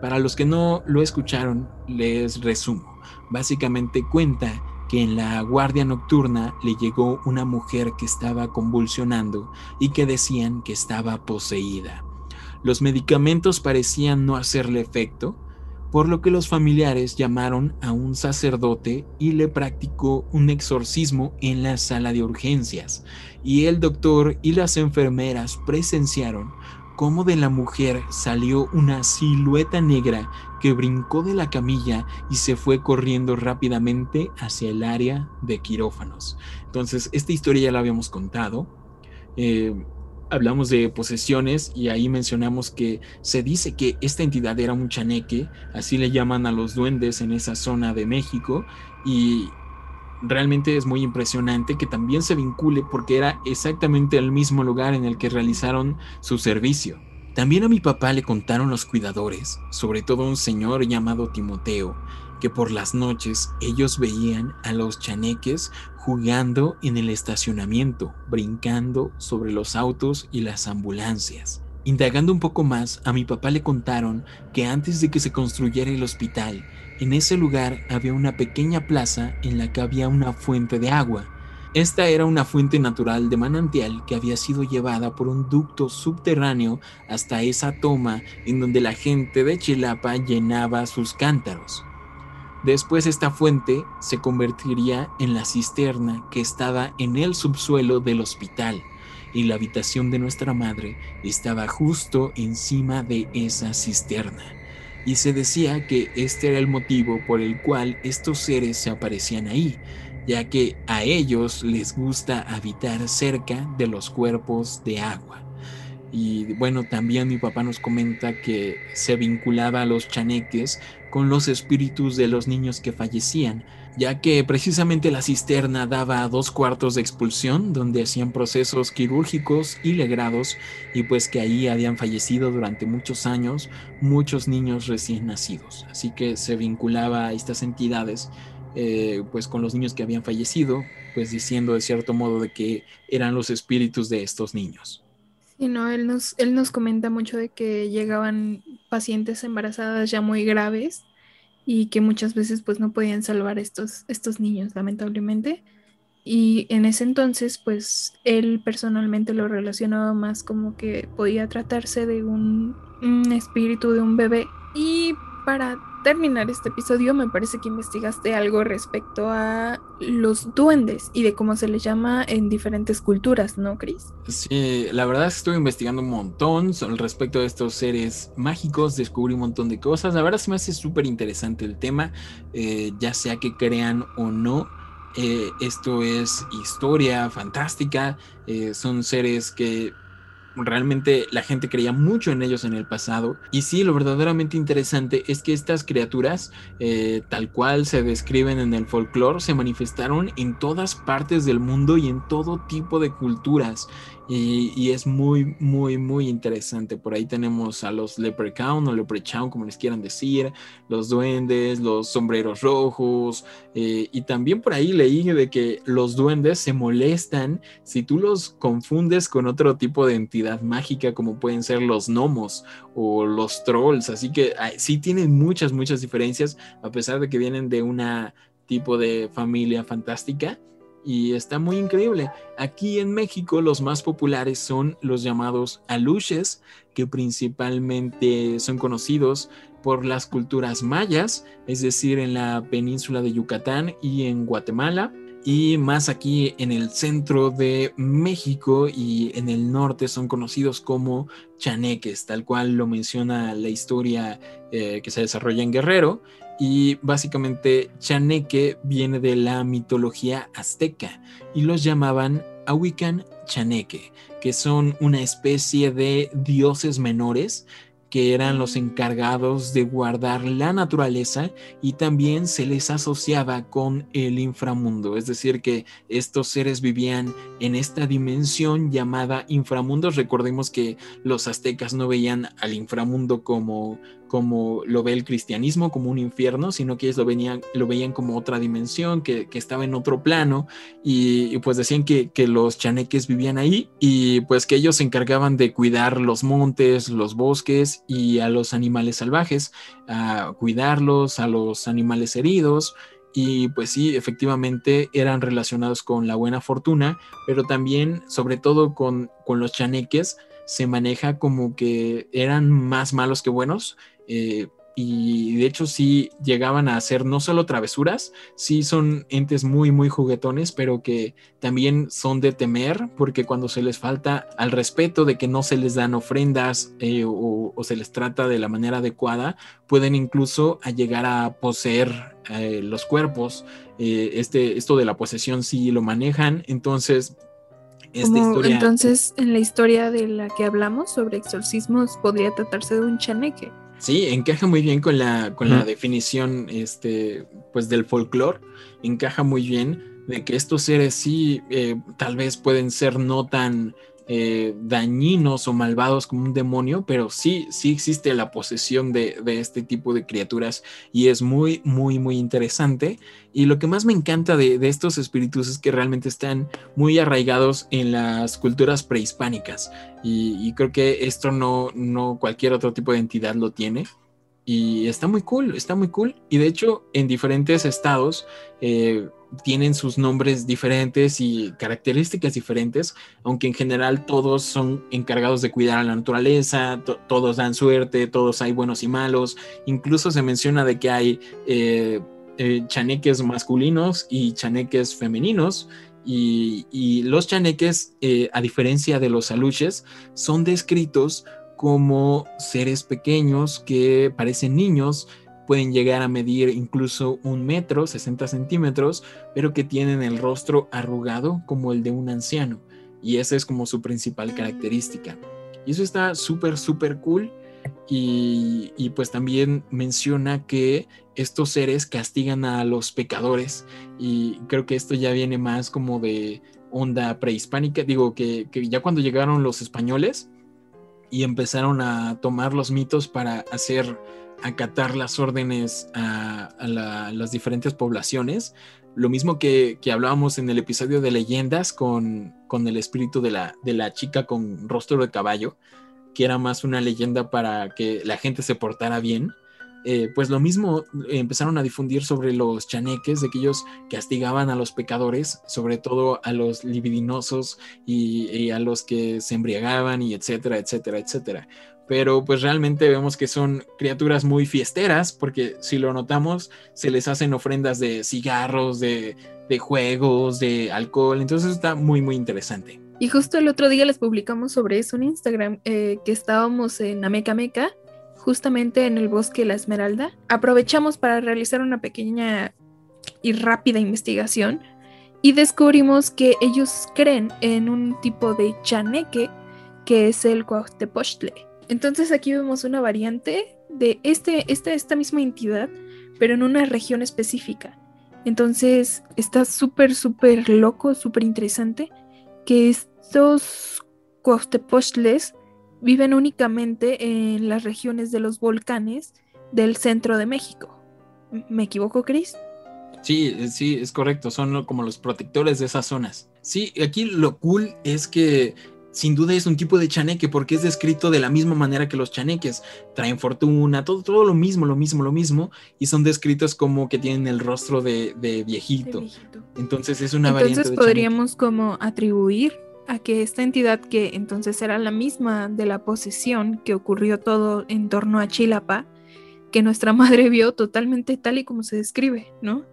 Para los que no lo escucharon, les resumo. Básicamente cuenta que en la guardia nocturna le llegó una mujer que estaba convulsionando y que decían que estaba poseída. Los medicamentos parecían no hacerle efecto, por lo que los familiares llamaron a un sacerdote y le practicó un exorcismo en la sala de urgencias, y el doctor y las enfermeras presenciaron cómo de la mujer salió una silueta negra que brincó de la camilla y se fue corriendo rápidamente hacia el área de quirófanos. Entonces, esta historia ya la habíamos contado. Eh, hablamos de posesiones y ahí mencionamos que se dice que esta entidad era un chaneque, así le llaman a los duendes en esa zona de México y realmente es muy impresionante que también se vincule porque era exactamente el mismo lugar en el que realizaron su servicio. También a mi papá le contaron los cuidadores, sobre todo un señor llamado Timoteo, que por las noches ellos veían a los chaneques jugando en el estacionamiento, brincando sobre los autos y las ambulancias. Indagando un poco más, a mi papá le contaron que antes de que se construyera el hospital, en ese lugar había una pequeña plaza en la que había una fuente de agua. Esta era una fuente natural de manantial que había sido llevada por un ducto subterráneo hasta esa toma en donde la gente de Chilapa llenaba sus cántaros. Después esta fuente se convertiría en la cisterna que estaba en el subsuelo del hospital y la habitación de nuestra madre estaba justo encima de esa cisterna y se decía que este era el motivo por el cual estos seres se aparecían ahí, ya que a ellos les gusta habitar cerca de los cuerpos de agua. Y bueno, también mi papá nos comenta que se vinculaba a los chaneques con los espíritus de los niños que fallecían, ya que precisamente la cisterna daba dos cuartos de expulsión donde hacían procesos quirúrgicos y legrados y pues que ahí habían fallecido durante muchos años muchos niños recién nacidos. Así que se vinculaba a estas entidades eh, pues con los niños que habían fallecido, pues diciendo de cierto modo de que eran los espíritus de estos niños. Sí, no, él nos, él nos comenta mucho de que llegaban pacientes embarazadas ya muy graves y que muchas veces pues no podían salvar estos, estos niños, lamentablemente. Y en ese entonces, pues él personalmente lo relacionaba más como que podía tratarse de un, un espíritu de un bebé. Y para terminar este episodio, me parece que investigaste algo respecto a los duendes y de cómo se les llama en diferentes culturas, ¿no, Chris? Sí, la verdad es que estuve investigando un montón respecto a estos seres mágicos, descubrí un montón de cosas. La verdad se me hace súper interesante el tema, eh, ya sea que crean o no. Eh, esto es historia fantástica, eh, son seres que realmente la gente creía mucho en ellos en el pasado. Y sí, lo verdaderamente interesante es que estas criaturas, eh, tal cual se describen en el folclore, se manifestaron en todas partes del mundo y en todo tipo de culturas. Y, es muy, muy, muy interesante. Por ahí tenemos a los leprechaun o leprechaun, como les quieran decir, los duendes, los sombreros rojos. Eh, y también por ahí leí de que los duendes se molestan si tú los confundes con otro tipo de entidad mágica, como pueden ser los gnomos o los trolls. Así que sí tienen muchas, muchas diferencias, a pesar de que vienen de una tipo de familia fantástica y está muy increíble. Aquí en México los más populares son los llamados aluches, que principalmente son conocidos por las culturas mayas, es decir, en la península de Yucatán y en Guatemala. Y más aquí en el centro de México y en el norte son conocidos como chaneques, tal cual lo menciona la historia eh, que se desarrolla en Guerrero. Y básicamente Chaneque viene de la mitología azteca y los llamaban Awican Chaneque, que son una especie de dioses menores que eran los encargados de guardar la naturaleza y también se les asociaba con el inframundo, es decir, que estos seres vivían en esta dimensión llamada inframundo. Recordemos que los aztecas no veían al inframundo como como lo ve el cristianismo, como un infierno, sino que ellos lo, venían, lo veían como otra dimensión, que, estaba en otro plano, y, pues decían que, los chaneques vivían ahí y pues que ellos se encargaban de cuidar los montes, los bosques y a los animales salvajes, a cuidarlos, a los animales heridos. Y pues sí, efectivamente eran relacionados con la buena fortuna, pero también, sobre todo con, con los chaneques, se maneja como que eran más malos que buenos eh, y de hecho sí llegaban a hacer no solo travesuras, sí son entes muy, muy juguetones, pero que también son de temer, porque cuando se les falta al respeto de que no se les dan ofrendas eh, o, se les trata de la manera adecuada, pueden incluso llegar a poseer eh, los cuerpos. este, esto de la posesión sí lo manejan, entonces entonces, en la historia de la que hablamos sobre exorcismos, podría tratarse de un chaneque. Sí, encaja muy bien con la, con la definición este, pues del folclore, encaja muy bien de que estos seres sí eh, tal vez pueden ser no tan eh, dañinos o malvados como un demonio, pero sí, sí existe la posesión de, este tipo de criaturas y es muy, muy, muy interesante. Y lo que más me encanta de, estos espíritus es que realmente están muy arraigados en las culturas prehispánicas y, creo que esto no, no cualquier otro tipo de entidad lo tiene. Y está muy cool, está muy cool. Y de hecho, en diferentes estados, eh, tienen sus nombres diferentes y características diferentes, aunque en general todos son encargados de cuidar a la naturaleza, todos dan suerte, todos hay buenos y malos, incluso se menciona de que hay eh, eh, chaneques masculinos y chaneques femeninos, y, los chaneques, a diferencia de los aluches, son descritos como seres pequeños que parecen niños, pueden llegar a medir incluso un metro, 60 centímetros, pero que tienen el rostro arrugado como el de un anciano. Y esa es como su principal característica. Y eso está súper, súper cool. Y, y, pues también menciona que estos seres castigan a los pecadores. Y creo que esto ya viene más como de onda prehispánica. Digo que, que ya cuando llegaron los españoles y empezaron a tomar los mitos para hacer acatar las órdenes a, las diferentes poblaciones. Lo mismo que, hablábamos en el episodio de leyendas con, con el espíritu de la, de la chica con rostro de caballo, que era más una leyenda para que la gente se portara bien. Eh, pues lo mismo empezaron a difundir sobre los chaneques, de que ellos castigaban a los pecadores, sobre todo a los libidinosos y, y, a los que se embriagaban y etcétera, etcétera, etcétera pero pues realmente vemos que son criaturas muy fiesteras, porque si lo notamos, se les hacen ofrendas de cigarros, de, juegos, de alcohol, entonces está muy, muy interesante. Y justo el otro día les publicamos sobre eso en Instagram, eh, que estábamos en Amecameca, justamente en el bosque La Esmeralda. Aprovechamos para realizar una pequeña y rápida investigación y descubrimos que ellos creen en un tipo de chaneque que es el Cuauhtepochtli entonces aquí vemos una variante de este, este, esta misma entidad, pero en una región específica. Entonces está súper, súper loco, súper interesante que estos Cuauhtepochtles viven únicamente en las regiones de los volcanes del centro de México. ¿Me equivoco, Chris? Sí, sí, es correcto. Son como los protectores de esas zonas. Sí, aquí lo cool es que sin duda es un tipo de chaneque porque es descrito de la misma manera que los chaneques. Traen fortuna, todo, todo lo mismo, lo mismo, lo mismo. Y son descritos como que tienen el rostro de, viejito. Entonces es una variante. Entonces podríamos como atribuir a que esta entidad que entonces era la misma de la posesión que ocurrió todo en torno a Chilapa, que nuestra madre vio totalmente tal y como se describe, ¿no?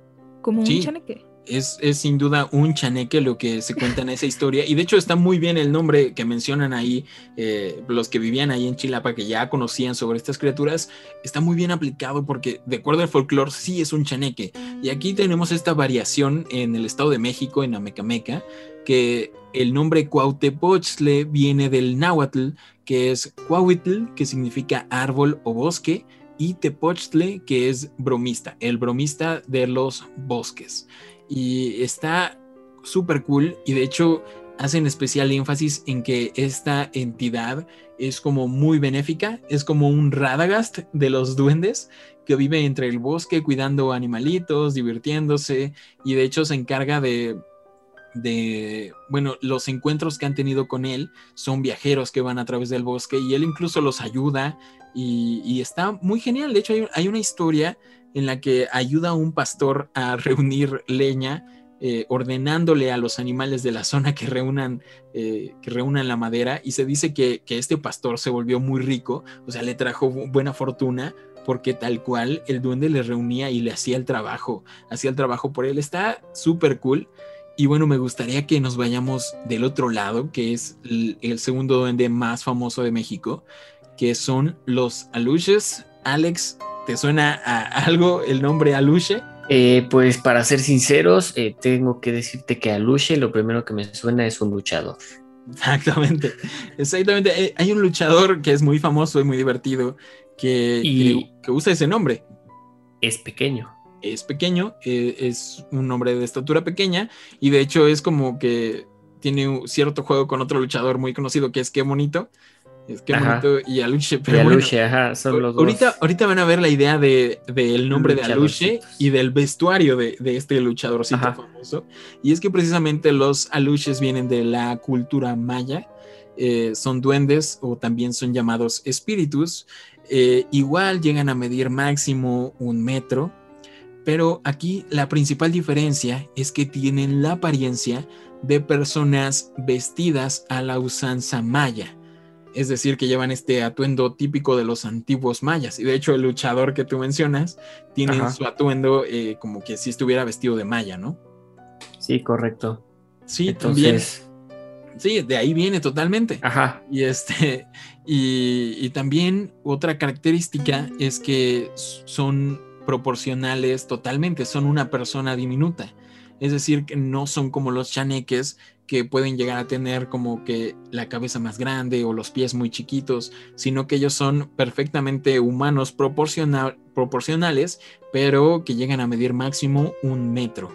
Como un chaneque es, sin duda un chaneque lo que se cuenta en esa historia. Y de hecho está muy bien el nombre que mencionan ahí, eh, los que vivían ahí en Chilapa, que ya conocían sobre estas criaturas, está muy bien aplicado porque de acuerdo al folclore sí es un chaneque. Y aquí tenemos esta variación en el Estado de México, en Amecameca, que el nombre Cuauhtepochtli viene del náhuatl, que es Cuauhitl, que significa árbol o bosque, y Tepochtle, que es bromista, el bromista de los bosques. Y está súper cool y de hecho hacen especial énfasis en que esta entidad es como muy benéfica, es como un Radagast de los duendes que vive entre el bosque cuidando animalitos, divirtiéndose y de hecho se encarga de de, bueno, los encuentros que han tenido con él son viajeros que van a través del bosque y él incluso los ayuda y, está muy genial. De hecho, hay, una historia en la que ayuda a un pastor a reunir leña eh, ordenándole a los animales de la zona que reúnan, eh, que reúnan la madera y se dice que, este pastor se volvió muy rico, o sea, le trajo buena fortuna porque tal cual el duende le reunía y le hacía el trabajo, hacía el trabajo por él. Está súper cool. Y bueno, me gustaría que nos vayamos del otro lado, que es el, segundo duende más famoso de México, que son los aluches. Alex, ¿te suena a algo el nombre aluche? Eh, pues para ser sinceros, eh, tengo que decirte que a Luche lo primero que me suena es un luchador. Exactamente, exactamente. Eh, hay un luchador que es muy famoso y muy divertido que, que, usa ese nombre. Es pequeño. Es pequeño, es un hombre de estatura pequeña y de hecho es como que tiene un cierto juego con otro luchador muy conocido que es Qué Bonito, es que bonito. Y Aluche, pero Aluche, ajá, son los ahorita, dos. Ahorita van a ver la idea del de, nombre de Aluche y del vestuario de, de este luchadorcito famoso. Y es que precisamente los Aluches vienen de la cultura maya. Eh, son duendes o también son llamados espíritus. Eh, igual llegan a medir máximo un metro. Pero aquí la principal diferencia es que tienen la apariencia de personas vestidas a la usanza maya es decir, que llevan este atuendo típico de los antiguos mayas. Y de hecho, el luchador que tú mencionas tiene su atuendo eh, como que si estuviera vestido de maya, ¿no? Sí, correcto. Sí, también. Sí, de ahí viene totalmente. Ajá. Y este, y, y también otra característica es que son proporcionales totalmente, son una persona diminuta. Es decir, que no son como los chaneques que pueden llegar a tener como que la cabeza más grande o los pies muy chiquitos, sino que ellos son perfectamente humanos proporcionales, pero que llegan a medir máximo un metro.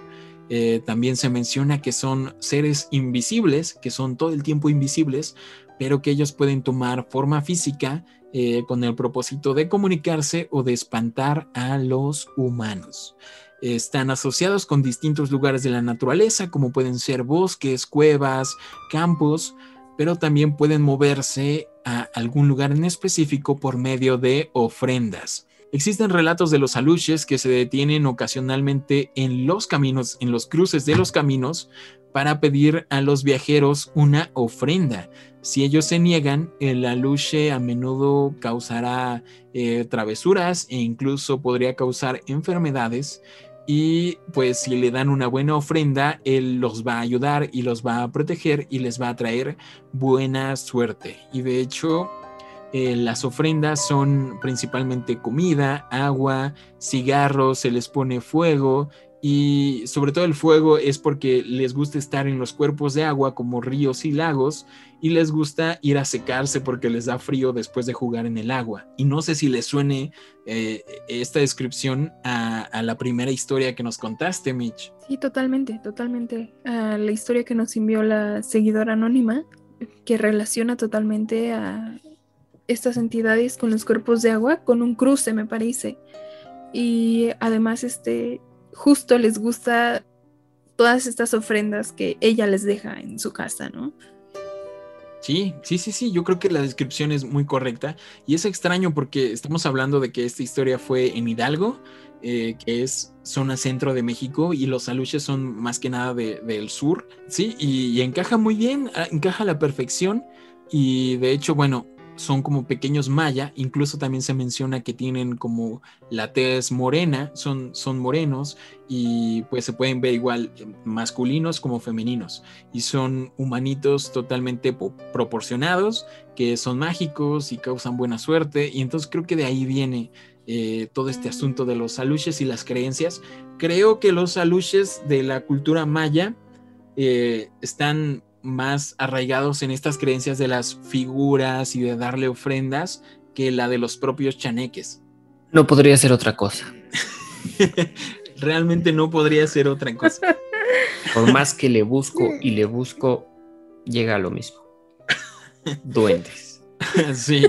Eh, también se menciona que son seres invisibles, que son todo el tiempo invisibles, pero que ellos pueden tomar forma física eh, con el propósito de comunicarse o de espantar a los humanos están asociados con distintos lugares de la naturaleza, como pueden ser bosques, cuevas, campos, pero también pueden moverse a algún lugar en específico por medio de ofrendas. Existen relatos de los aluches que se detienen ocasionalmente en los caminos, en los cruces de los caminos, para pedir a los viajeros una ofrenda. Si ellos se niegan, el aluche a menudo causará eh, travesuras e incluso podría causar enfermedades y pues si le dan una buena ofrenda, Él los va a ayudar y los va a proteger y les va a traer buena suerte. Y de hecho, eh, las ofrendas son principalmente comida, agua, cigarros, se les pone fuego y sobre todo el fuego es porque les gusta estar en los cuerpos de agua como ríos y lagos y les gusta ir a secarse porque les da frío después de jugar en el agua. Y no sé si les suene eh, esta descripción a, la primera historia que nos contaste, Mitch. Sí, totalmente, totalmente. A la historia que nos envió la seguidora anónima, que relaciona totalmente a estas entidades con los cuerpos de agua, con un cruce, me parece. Y además, este, justo les gusta todas estas ofrendas que ella les deja en su casa, ¿no? Sí, sí, sí, sí, yo creo que la descripción es muy correcta. Y es extraño porque estamos hablando de que esta historia fue en Hidalgo, eh, que es zona centro de México y los aluches son más que nada del sur, sí, y, encaja muy bien, ah, encaja a la perfección. Y de hecho, bueno, son como pequeños maya, incluso también se menciona que tienen como la tez morena, son, son morenos y pues se pueden ver igual masculinos como femeninos y son humanitos totalmente proporcionados, que son mágicos y causan buena suerte y entonces creo que de ahí viene eh, todo este asunto de los aluches y las creencias. Creo que los aluches de la cultura maya eh, están más arraigados en estas creencias de las figuras y de darle ofrendas que la de los propios chaneques. No podría ser otra cosa. Realmente no podría ser otra cosa. Por más que le busco y le busco, llega a lo mismo. Duendes. sí.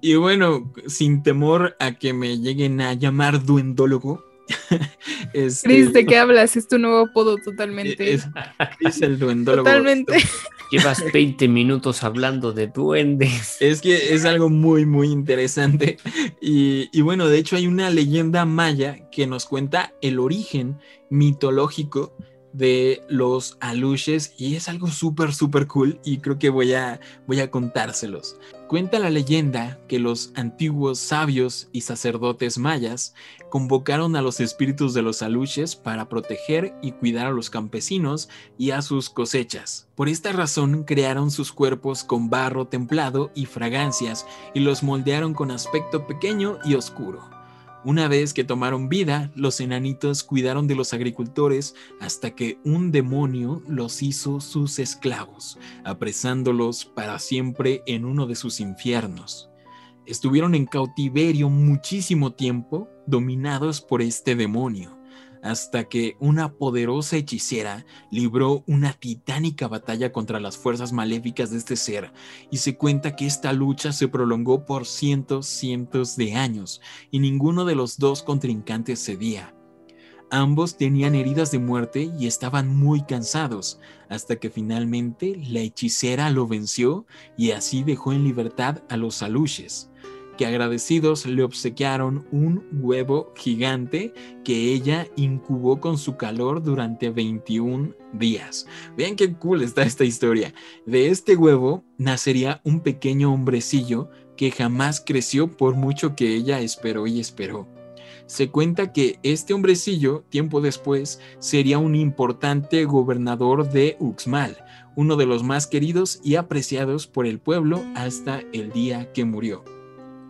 Y bueno, sin temor a que me lleguen a llamar duendólogo. este, Chris, ¿de qué hablas? Es tu nuevo apodo totalmente. Es, es el duendólogo. Totalmente. Llevas 20 minutos hablando de duendes. Es que es algo muy, muy interesante. Y, y, bueno, de hecho hay una leyenda maya que nos cuenta el origen mitológico de los aluches y es algo súper, súper cool y creo que voy a, voy a contárselos. Cuenta la leyenda que los antiguos sabios y sacerdotes mayas convocaron a los espíritus de los aluches para proteger y cuidar a los campesinos y a sus cosechas. Por esta razón crearon sus cuerpos con barro templado y fragancias y los moldearon con aspecto pequeño y oscuro. Una vez que tomaron vida, los enanitos cuidaron de los agricultores hasta que un demonio los hizo sus esclavos, apresándolos para siempre en uno de sus infiernos. Estuvieron en cautiverio muchísimo tiempo, dominados por este demonio hasta que una poderosa hechicera libró una titánica batalla contra las fuerzas maléficas de este ser, y se cuenta que esta lucha se prolongó por cientos, cientos de años, y ninguno de los dos contrincantes cedía. Ambos tenían heridas de muerte y estaban muy cansados, hasta que finalmente la hechicera lo venció y así dejó en libertad a los aluches que agradecidos le obsequiaron un huevo gigante que ella incubó con su calor durante 21 días. Vean qué cool está esta historia. De este huevo nacería un pequeño hombrecillo que jamás creció por mucho que ella esperó y esperó. Se cuenta que este hombrecillo, tiempo después, sería un importante gobernador de Uxmal, uno de los más queridos y apreciados por el pueblo hasta el día que murió.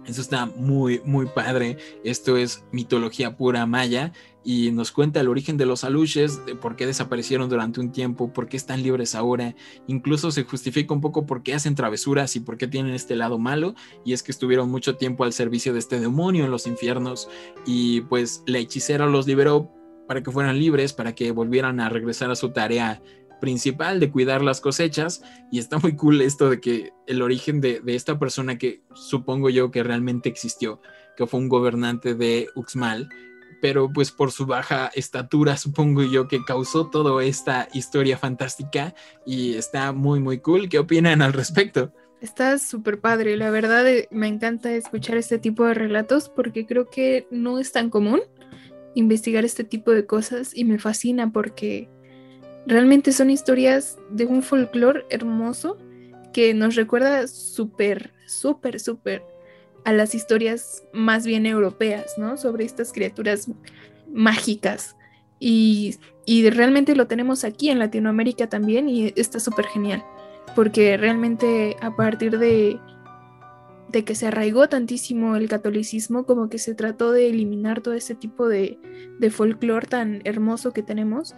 Eso está muy, muy padre. Esto es mitología pura maya y nos cuenta el origen de los aluches, de por qué desaparecieron durante un tiempo, por qué están libres ahora. Incluso se justifica un poco por qué hacen travesuras y por qué tienen este lado malo. Y es que estuvieron mucho tiempo al servicio de este demonio en los infiernos y pues la hechicera los liberó para que fueran libres, para que volvieran a regresar a su tarea principal de cuidar las cosechas y está muy cool esto de que el origen de, esta persona que supongo yo que realmente existió, que fue un gobernante de Uxmal, pero pues por su baja estatura supongo yo que causó toda esta historia fantástica y está muy muy cool. ¿Qué opinan al respecto? Está súper padre, la verdad eh, me encanta escuchar este tipo de relatos porque creo que no es tan común investigar este tipo de cosas y me fascina porque Realmente son historias de un folclore hermoso que nos recuerda súper, súper, súper a las historias más bien europeas, ¿no? Sobre estas criaturas mágicas. Y, realmente lo tenemos aquí en Latinoamérica también y está súper genial. Porque realmente a partir de, de que se arraigó tantísimo el catolicismo, como que se trató de eliminar todo ese tipo de, de folclore tan hermoso que tenemos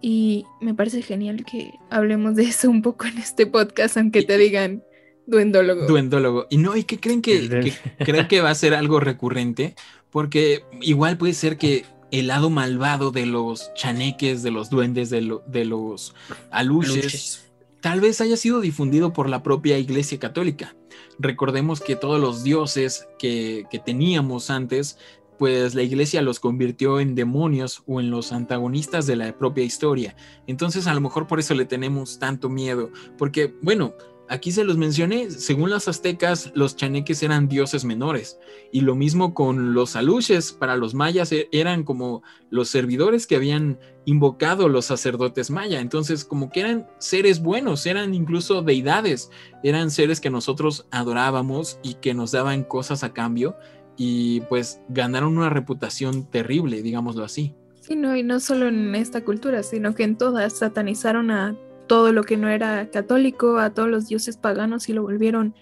y me parece genial que hablemos de eso un poco en este podcast, aunque te digan duendólogo. Duendólogo. Y no, ¿y qué creen que, creen que va a ser algo recurrente? Porque igual puede ser que el lado malvado de los chaneques, de los duendes, de, de los aluches, tal vez haya sido difundido por la propia Iglesia Católica. Recordemos que todos los dioses que, que teníamos antes pues la iglesia los convirtió en demonios o en los antagonistas de la propia historia. Entonces a lo mejor por eso le tenemos tanto miedo, porque bueno, aquí se los mencioné, según los aztecas los chaneques eran dioses menores y lo mismo con los aluches, para los mayas e-, eran como los servidores que habían invocado los sacerdotes maya, entonces como que eran seres buenos, eran incluso deidades, eran seres que nosotros adorábamos y que nos daban cosas a cambio y pues ganaron una reputación terrible, digámoslo así. Sí, no, y no solo en esta cultura, sino que en todas satanizaron a todo lo que no era católico, a todos los dioses paganos y lo volvieron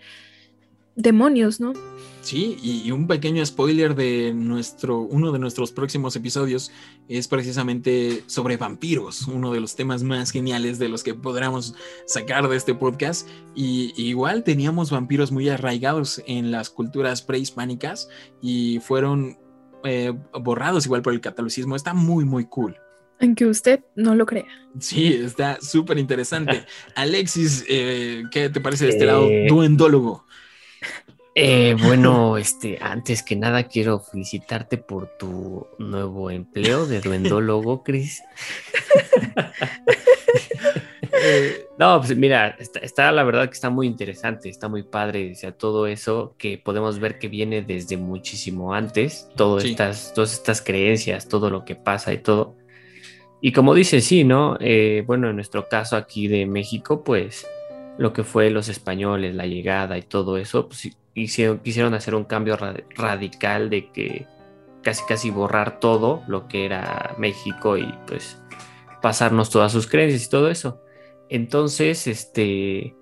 demonios, ¿no? Sí, y, un pequeño spoiler de nuestro, uno de nuestros próximos episodios es precisamente sobre vampiros, uno de los temas más geniales de los que podríamos sacar de este podcast. Y, igual teníamos vampiros muy arraigados en las culturas prehispánicas y fueron eh, borrados igual por el catolicismo. Está muy, muy cool. Aunque usted no lo crea. Sí, está súper interesante. Alexis, eh, ¿qué te parece de este Eh, lado? Duendólogo. Eh, bueno, este, antes que nada quiero felicitarte por tu nuevo empleo de duendólogo, Chris. Eh, No, pues mira, está, está, la verdad que está muy interesante, está muy padre, o sea, todo eso que podemos ver que viene desde muchísimo antes, todas Sí. estas, todas estas creencias, todo lo que pasa y todo. Y como dice, sí, ¿no? Eh, bueno, en nuestro caso aquí de México, pues lo que fue los españoles, la llegada y todo eso, pues hicieron, quisieron hacer un cambio ra- radical de que casi casi borrar todo lo que era México y pues pasarnos todas sus creencias y todo eso. Entonces, este,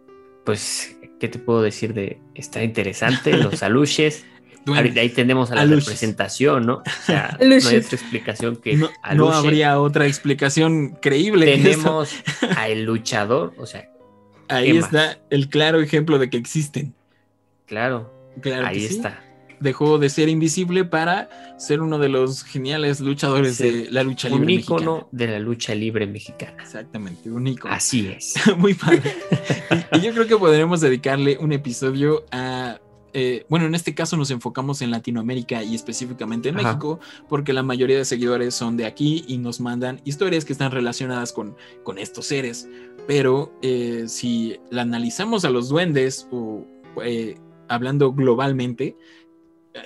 pues, ¿qué te puedo decir de está interesante? Los aluches. Ahorita ahí tenemos a la Aluches. representación, ¿no? O sea, no hay otra explicación que No, no habría otra explicación creíble. Tenemos a el luchador, o sea, Ahí ¿qué está el claro ejemplo de que existen. claro, Claro ahí sí. está. Dejó de ser invisible para ser uno de los geniales luchadores Sí. de la lucha Un libre ícono mexicana. de la lucha libre mexicana. Exactamente, un ícono. Así es. Muy padre. Y, y yo creo que podremos dedicarle un episodio a. eh, bueno, en este caso nos enfocamos en Latinoamérica y específicamente en Ajá. México, porque la mayoría de seguidores son de aquí y nos mandan historias que están relacionadas con, con estos seres. Pero eh, si la analizamos a los duendes o eh, hablando globalmente,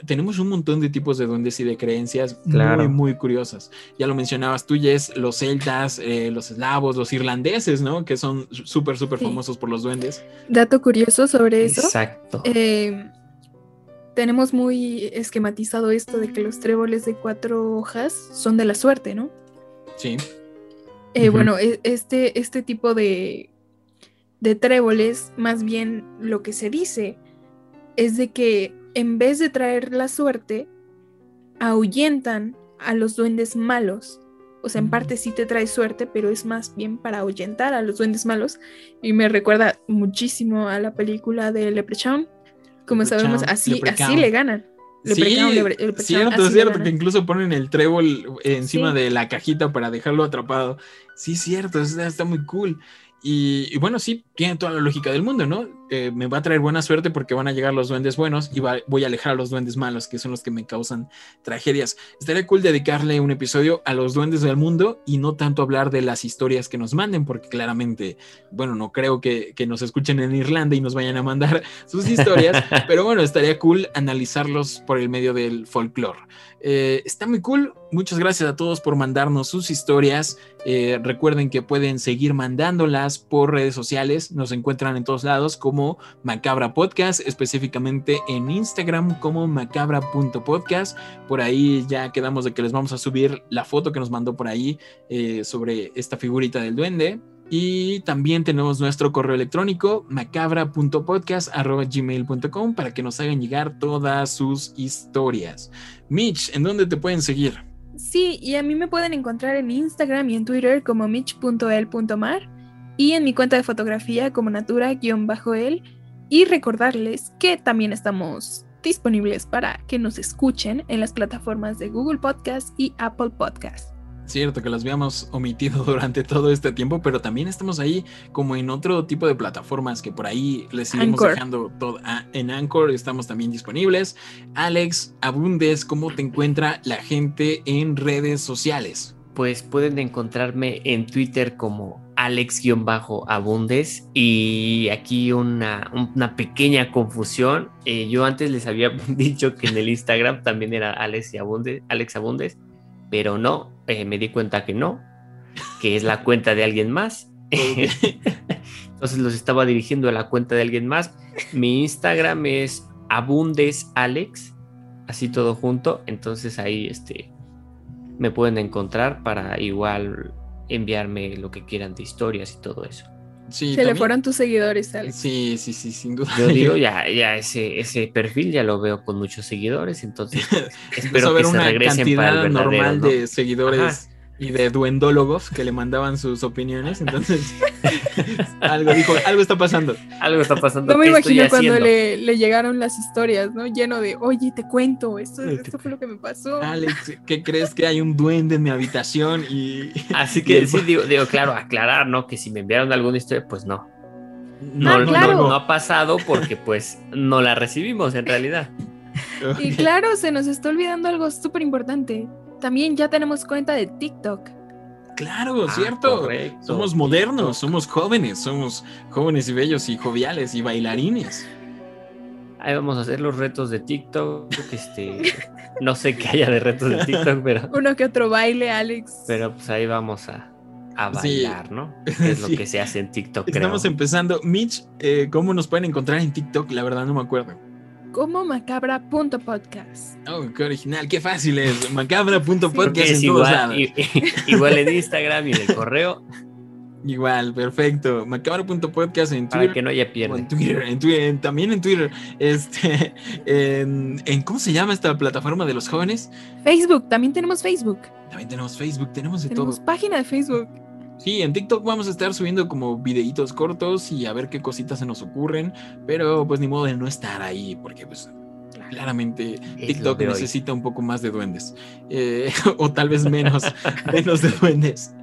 tenemos un montón de tipos de duendes y de creencias Claro. muy, muy curiosas. Ya lo mencionabas tú, Jess, los celtas, eh, los eslavos, los irlandeses, ¿no? Que son súper, súper Sí. famosos por los duendes. Dato curioso sobre eso. Exacto. eh, tenemos muy esquematizado esto de que los tréboles de cuatro hojas son de la suerte, ¿no? Sí, Eh. Bueno, e- este, este tipo de, de tréboles, más bien lo que se dice es de que en vez de traer la suerte, ahuyentan a los duendes malos. O sea, en parte sí te trae suerte, pero es más bien para ahuyentar a los duendes malos. Y me recuerda muchísimo a la película de Leprechaun. Como sabemos, así, así le ganan. Leprechaun, sí, Leprechaun, cierto, así cierto, que incluso ponen el trébol encima Sí. de la cajita para dejarlo atrapado. Sí, cierto, está, está muy cool. Y, y bueno, sí, tiene toda la lógica del mundo, ¿no? Eh, me va a traer buena suerte porque van a llegar los duendes buenos y va- voy a alejar a los duendes malos, que son los que me causan tragedias. Estaría cool dedicarle un episodio a los duendes del mundo y no tanto hablar de las historias que nos manden, porque claramente, bueno, no creo que, que nos escuchen en Irlanda y nos vayan a mandar sus historias, pero bueno, estaría cool analizarlos por el medio del folclore. Eh, está muy cool. Muchas gracias a todos por mandarnos sus historias. Eh, recuerden que pueden seguir mandándolas por redes sociales. Nos encuentran en todos lados como Macabra Podcast, específicamente en Instagram como macabra.podcast. Por ahí ya quedamos de que les vamos a subir la foto que nos mandó por ahí eh, sobre esta figurita del duende. Y también tenemos nuestro correo electrónico macabra.podcast.gmail.com para que nos hagan llegar todas sus historias. Mitch, ¿en dónde te pueden seguir? Sí, y a mí me pueden encontrar en Instagram y en Twitter como mitch.el.mar y en mi cuenta de fotografía como natura-el y recordarles que también estamos disponibles para que nos escuchen en las plataformas de Google Podcast y Apple Podcast. Cierto que las habíamos omitido durante todo este tiempo, pero también estamos ahí como en otro tipo de plataformas que por ahí les iremos Anchor. dejando todo. Ah, en Anchor estamos también disponibles. Alex, Abundes, ¿cómo te encuentra la gente en redes sociales? Pues pueden encontrarme en Twitter como Alex-Abundes y aquí una, una pequeña confusión. Eh, yo antes les había dicho que en el Instagram también era Alex, y Abundes, Alex Abundes, pero no, eh, me di cuenta que no, que es la cuenta de alguien más. Entonces los estaba dirigiendo a la cuenta de alguien más. Mi Instagram es abundesalex, así todo junto. Entonces ahí este, me pueden encontrar para igual enviarme lo que quieran de historias y todo eso. Sí, Se le también- fueron tus seguidores, Alex. Sí, sí, sí, sin duda. Yo digo, ya, ya ese, ese perfil ya lo veo con muchos seguidores, entonces espero que se una regresen para el verdadero. normal ¿no? de seguidores Ajá. Y de duendólogos que le mandaban sus opiniones. Entonces, algo dijo, algo está pasando. Algo está pasando. No me ¿qué estoy imagino cuando le, le llegaron las historias, ¿no? Lleno de, oye, te cuento, esto, esto fue lo que me pasó. Alex, ¿qué crees que hay un duende en mi habitación? Y Así que sí, digo, digo, claro, aclarar, ¿no? Que si me enviaron alguna historia, pues no. No, Ah, no, claro. no, no ha pasado porque pues no la recibimos en realidad. Y claro, se nos está olvidando algo súper importante. También ya tenemos cuenta de TikTok. Claro, Ah, cierto. correcto. Somos modernos, somos jóvenes, somos jóvenes y bellos y joviales y bailarines. Ahí vamos a hacer los retos de TikTok. Este, no sé qué haya de retos de TikTok, pero, Uno que otro baile, Alex. pero pues ahí vamos a, a Sí. bailar, ¿no? Que es lo que se hace en TikTok, Estamos creo. empezando. Mitch, eh, ¿cómo nos pueden encontrar en TikTok? La verdad no me acuerdo. Como macabra.podcast. Oh, qué original, qué fácil es. Macabra.podcast que es en todos igual, igual en Instagram y en el correo Igual, perfecto. Macabra.podcast en para Twitter. que no haya en pierde. Twitter, en Twitter, en- también en Twitter, este, en, en- ¿cómo se llama esta plataforma de los jóvenes? Facebook, también tenemos Facebook. También tenemos Facebook, tenemos de Tenemos todo. página de Facebook. Sí, en TikTok vamos a estar subiendo como videitos cortos y a ver qué cositas se nos ocurren, pero pues ni modo de no estar ahí, porque pues claramente Es TikTok necesita un poco más de duendes, eh, o tal vez menos, menos de duendes.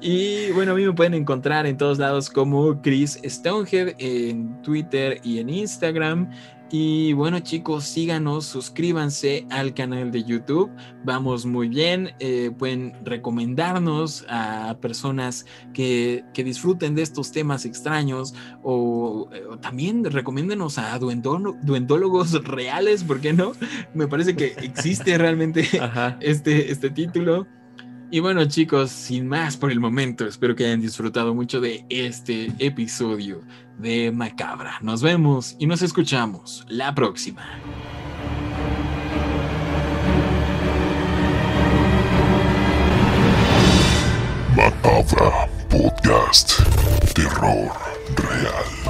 Y bueno, a mí me pueden encontrar en todos lados como Chris Stonehead en Twitter y en Instagram. Y bueno chicos, síganos, suscríbanse al canal de YouTube. Vamos muy bien. eh, pueden recomendarnos a personas que, que disfruten de estos temas extraños o, eh, o también recomiéndenos a duendolo- duendólogos reales, ¿por qué no? Me parece que existe realmente este, este título. Y bueno chicos, sin más por el momento, espero que hayan disfrutado mucho de este episodio de Macabra. Nos vemos y nos escuchamos la próxima. Macabra Podcast. Terror real.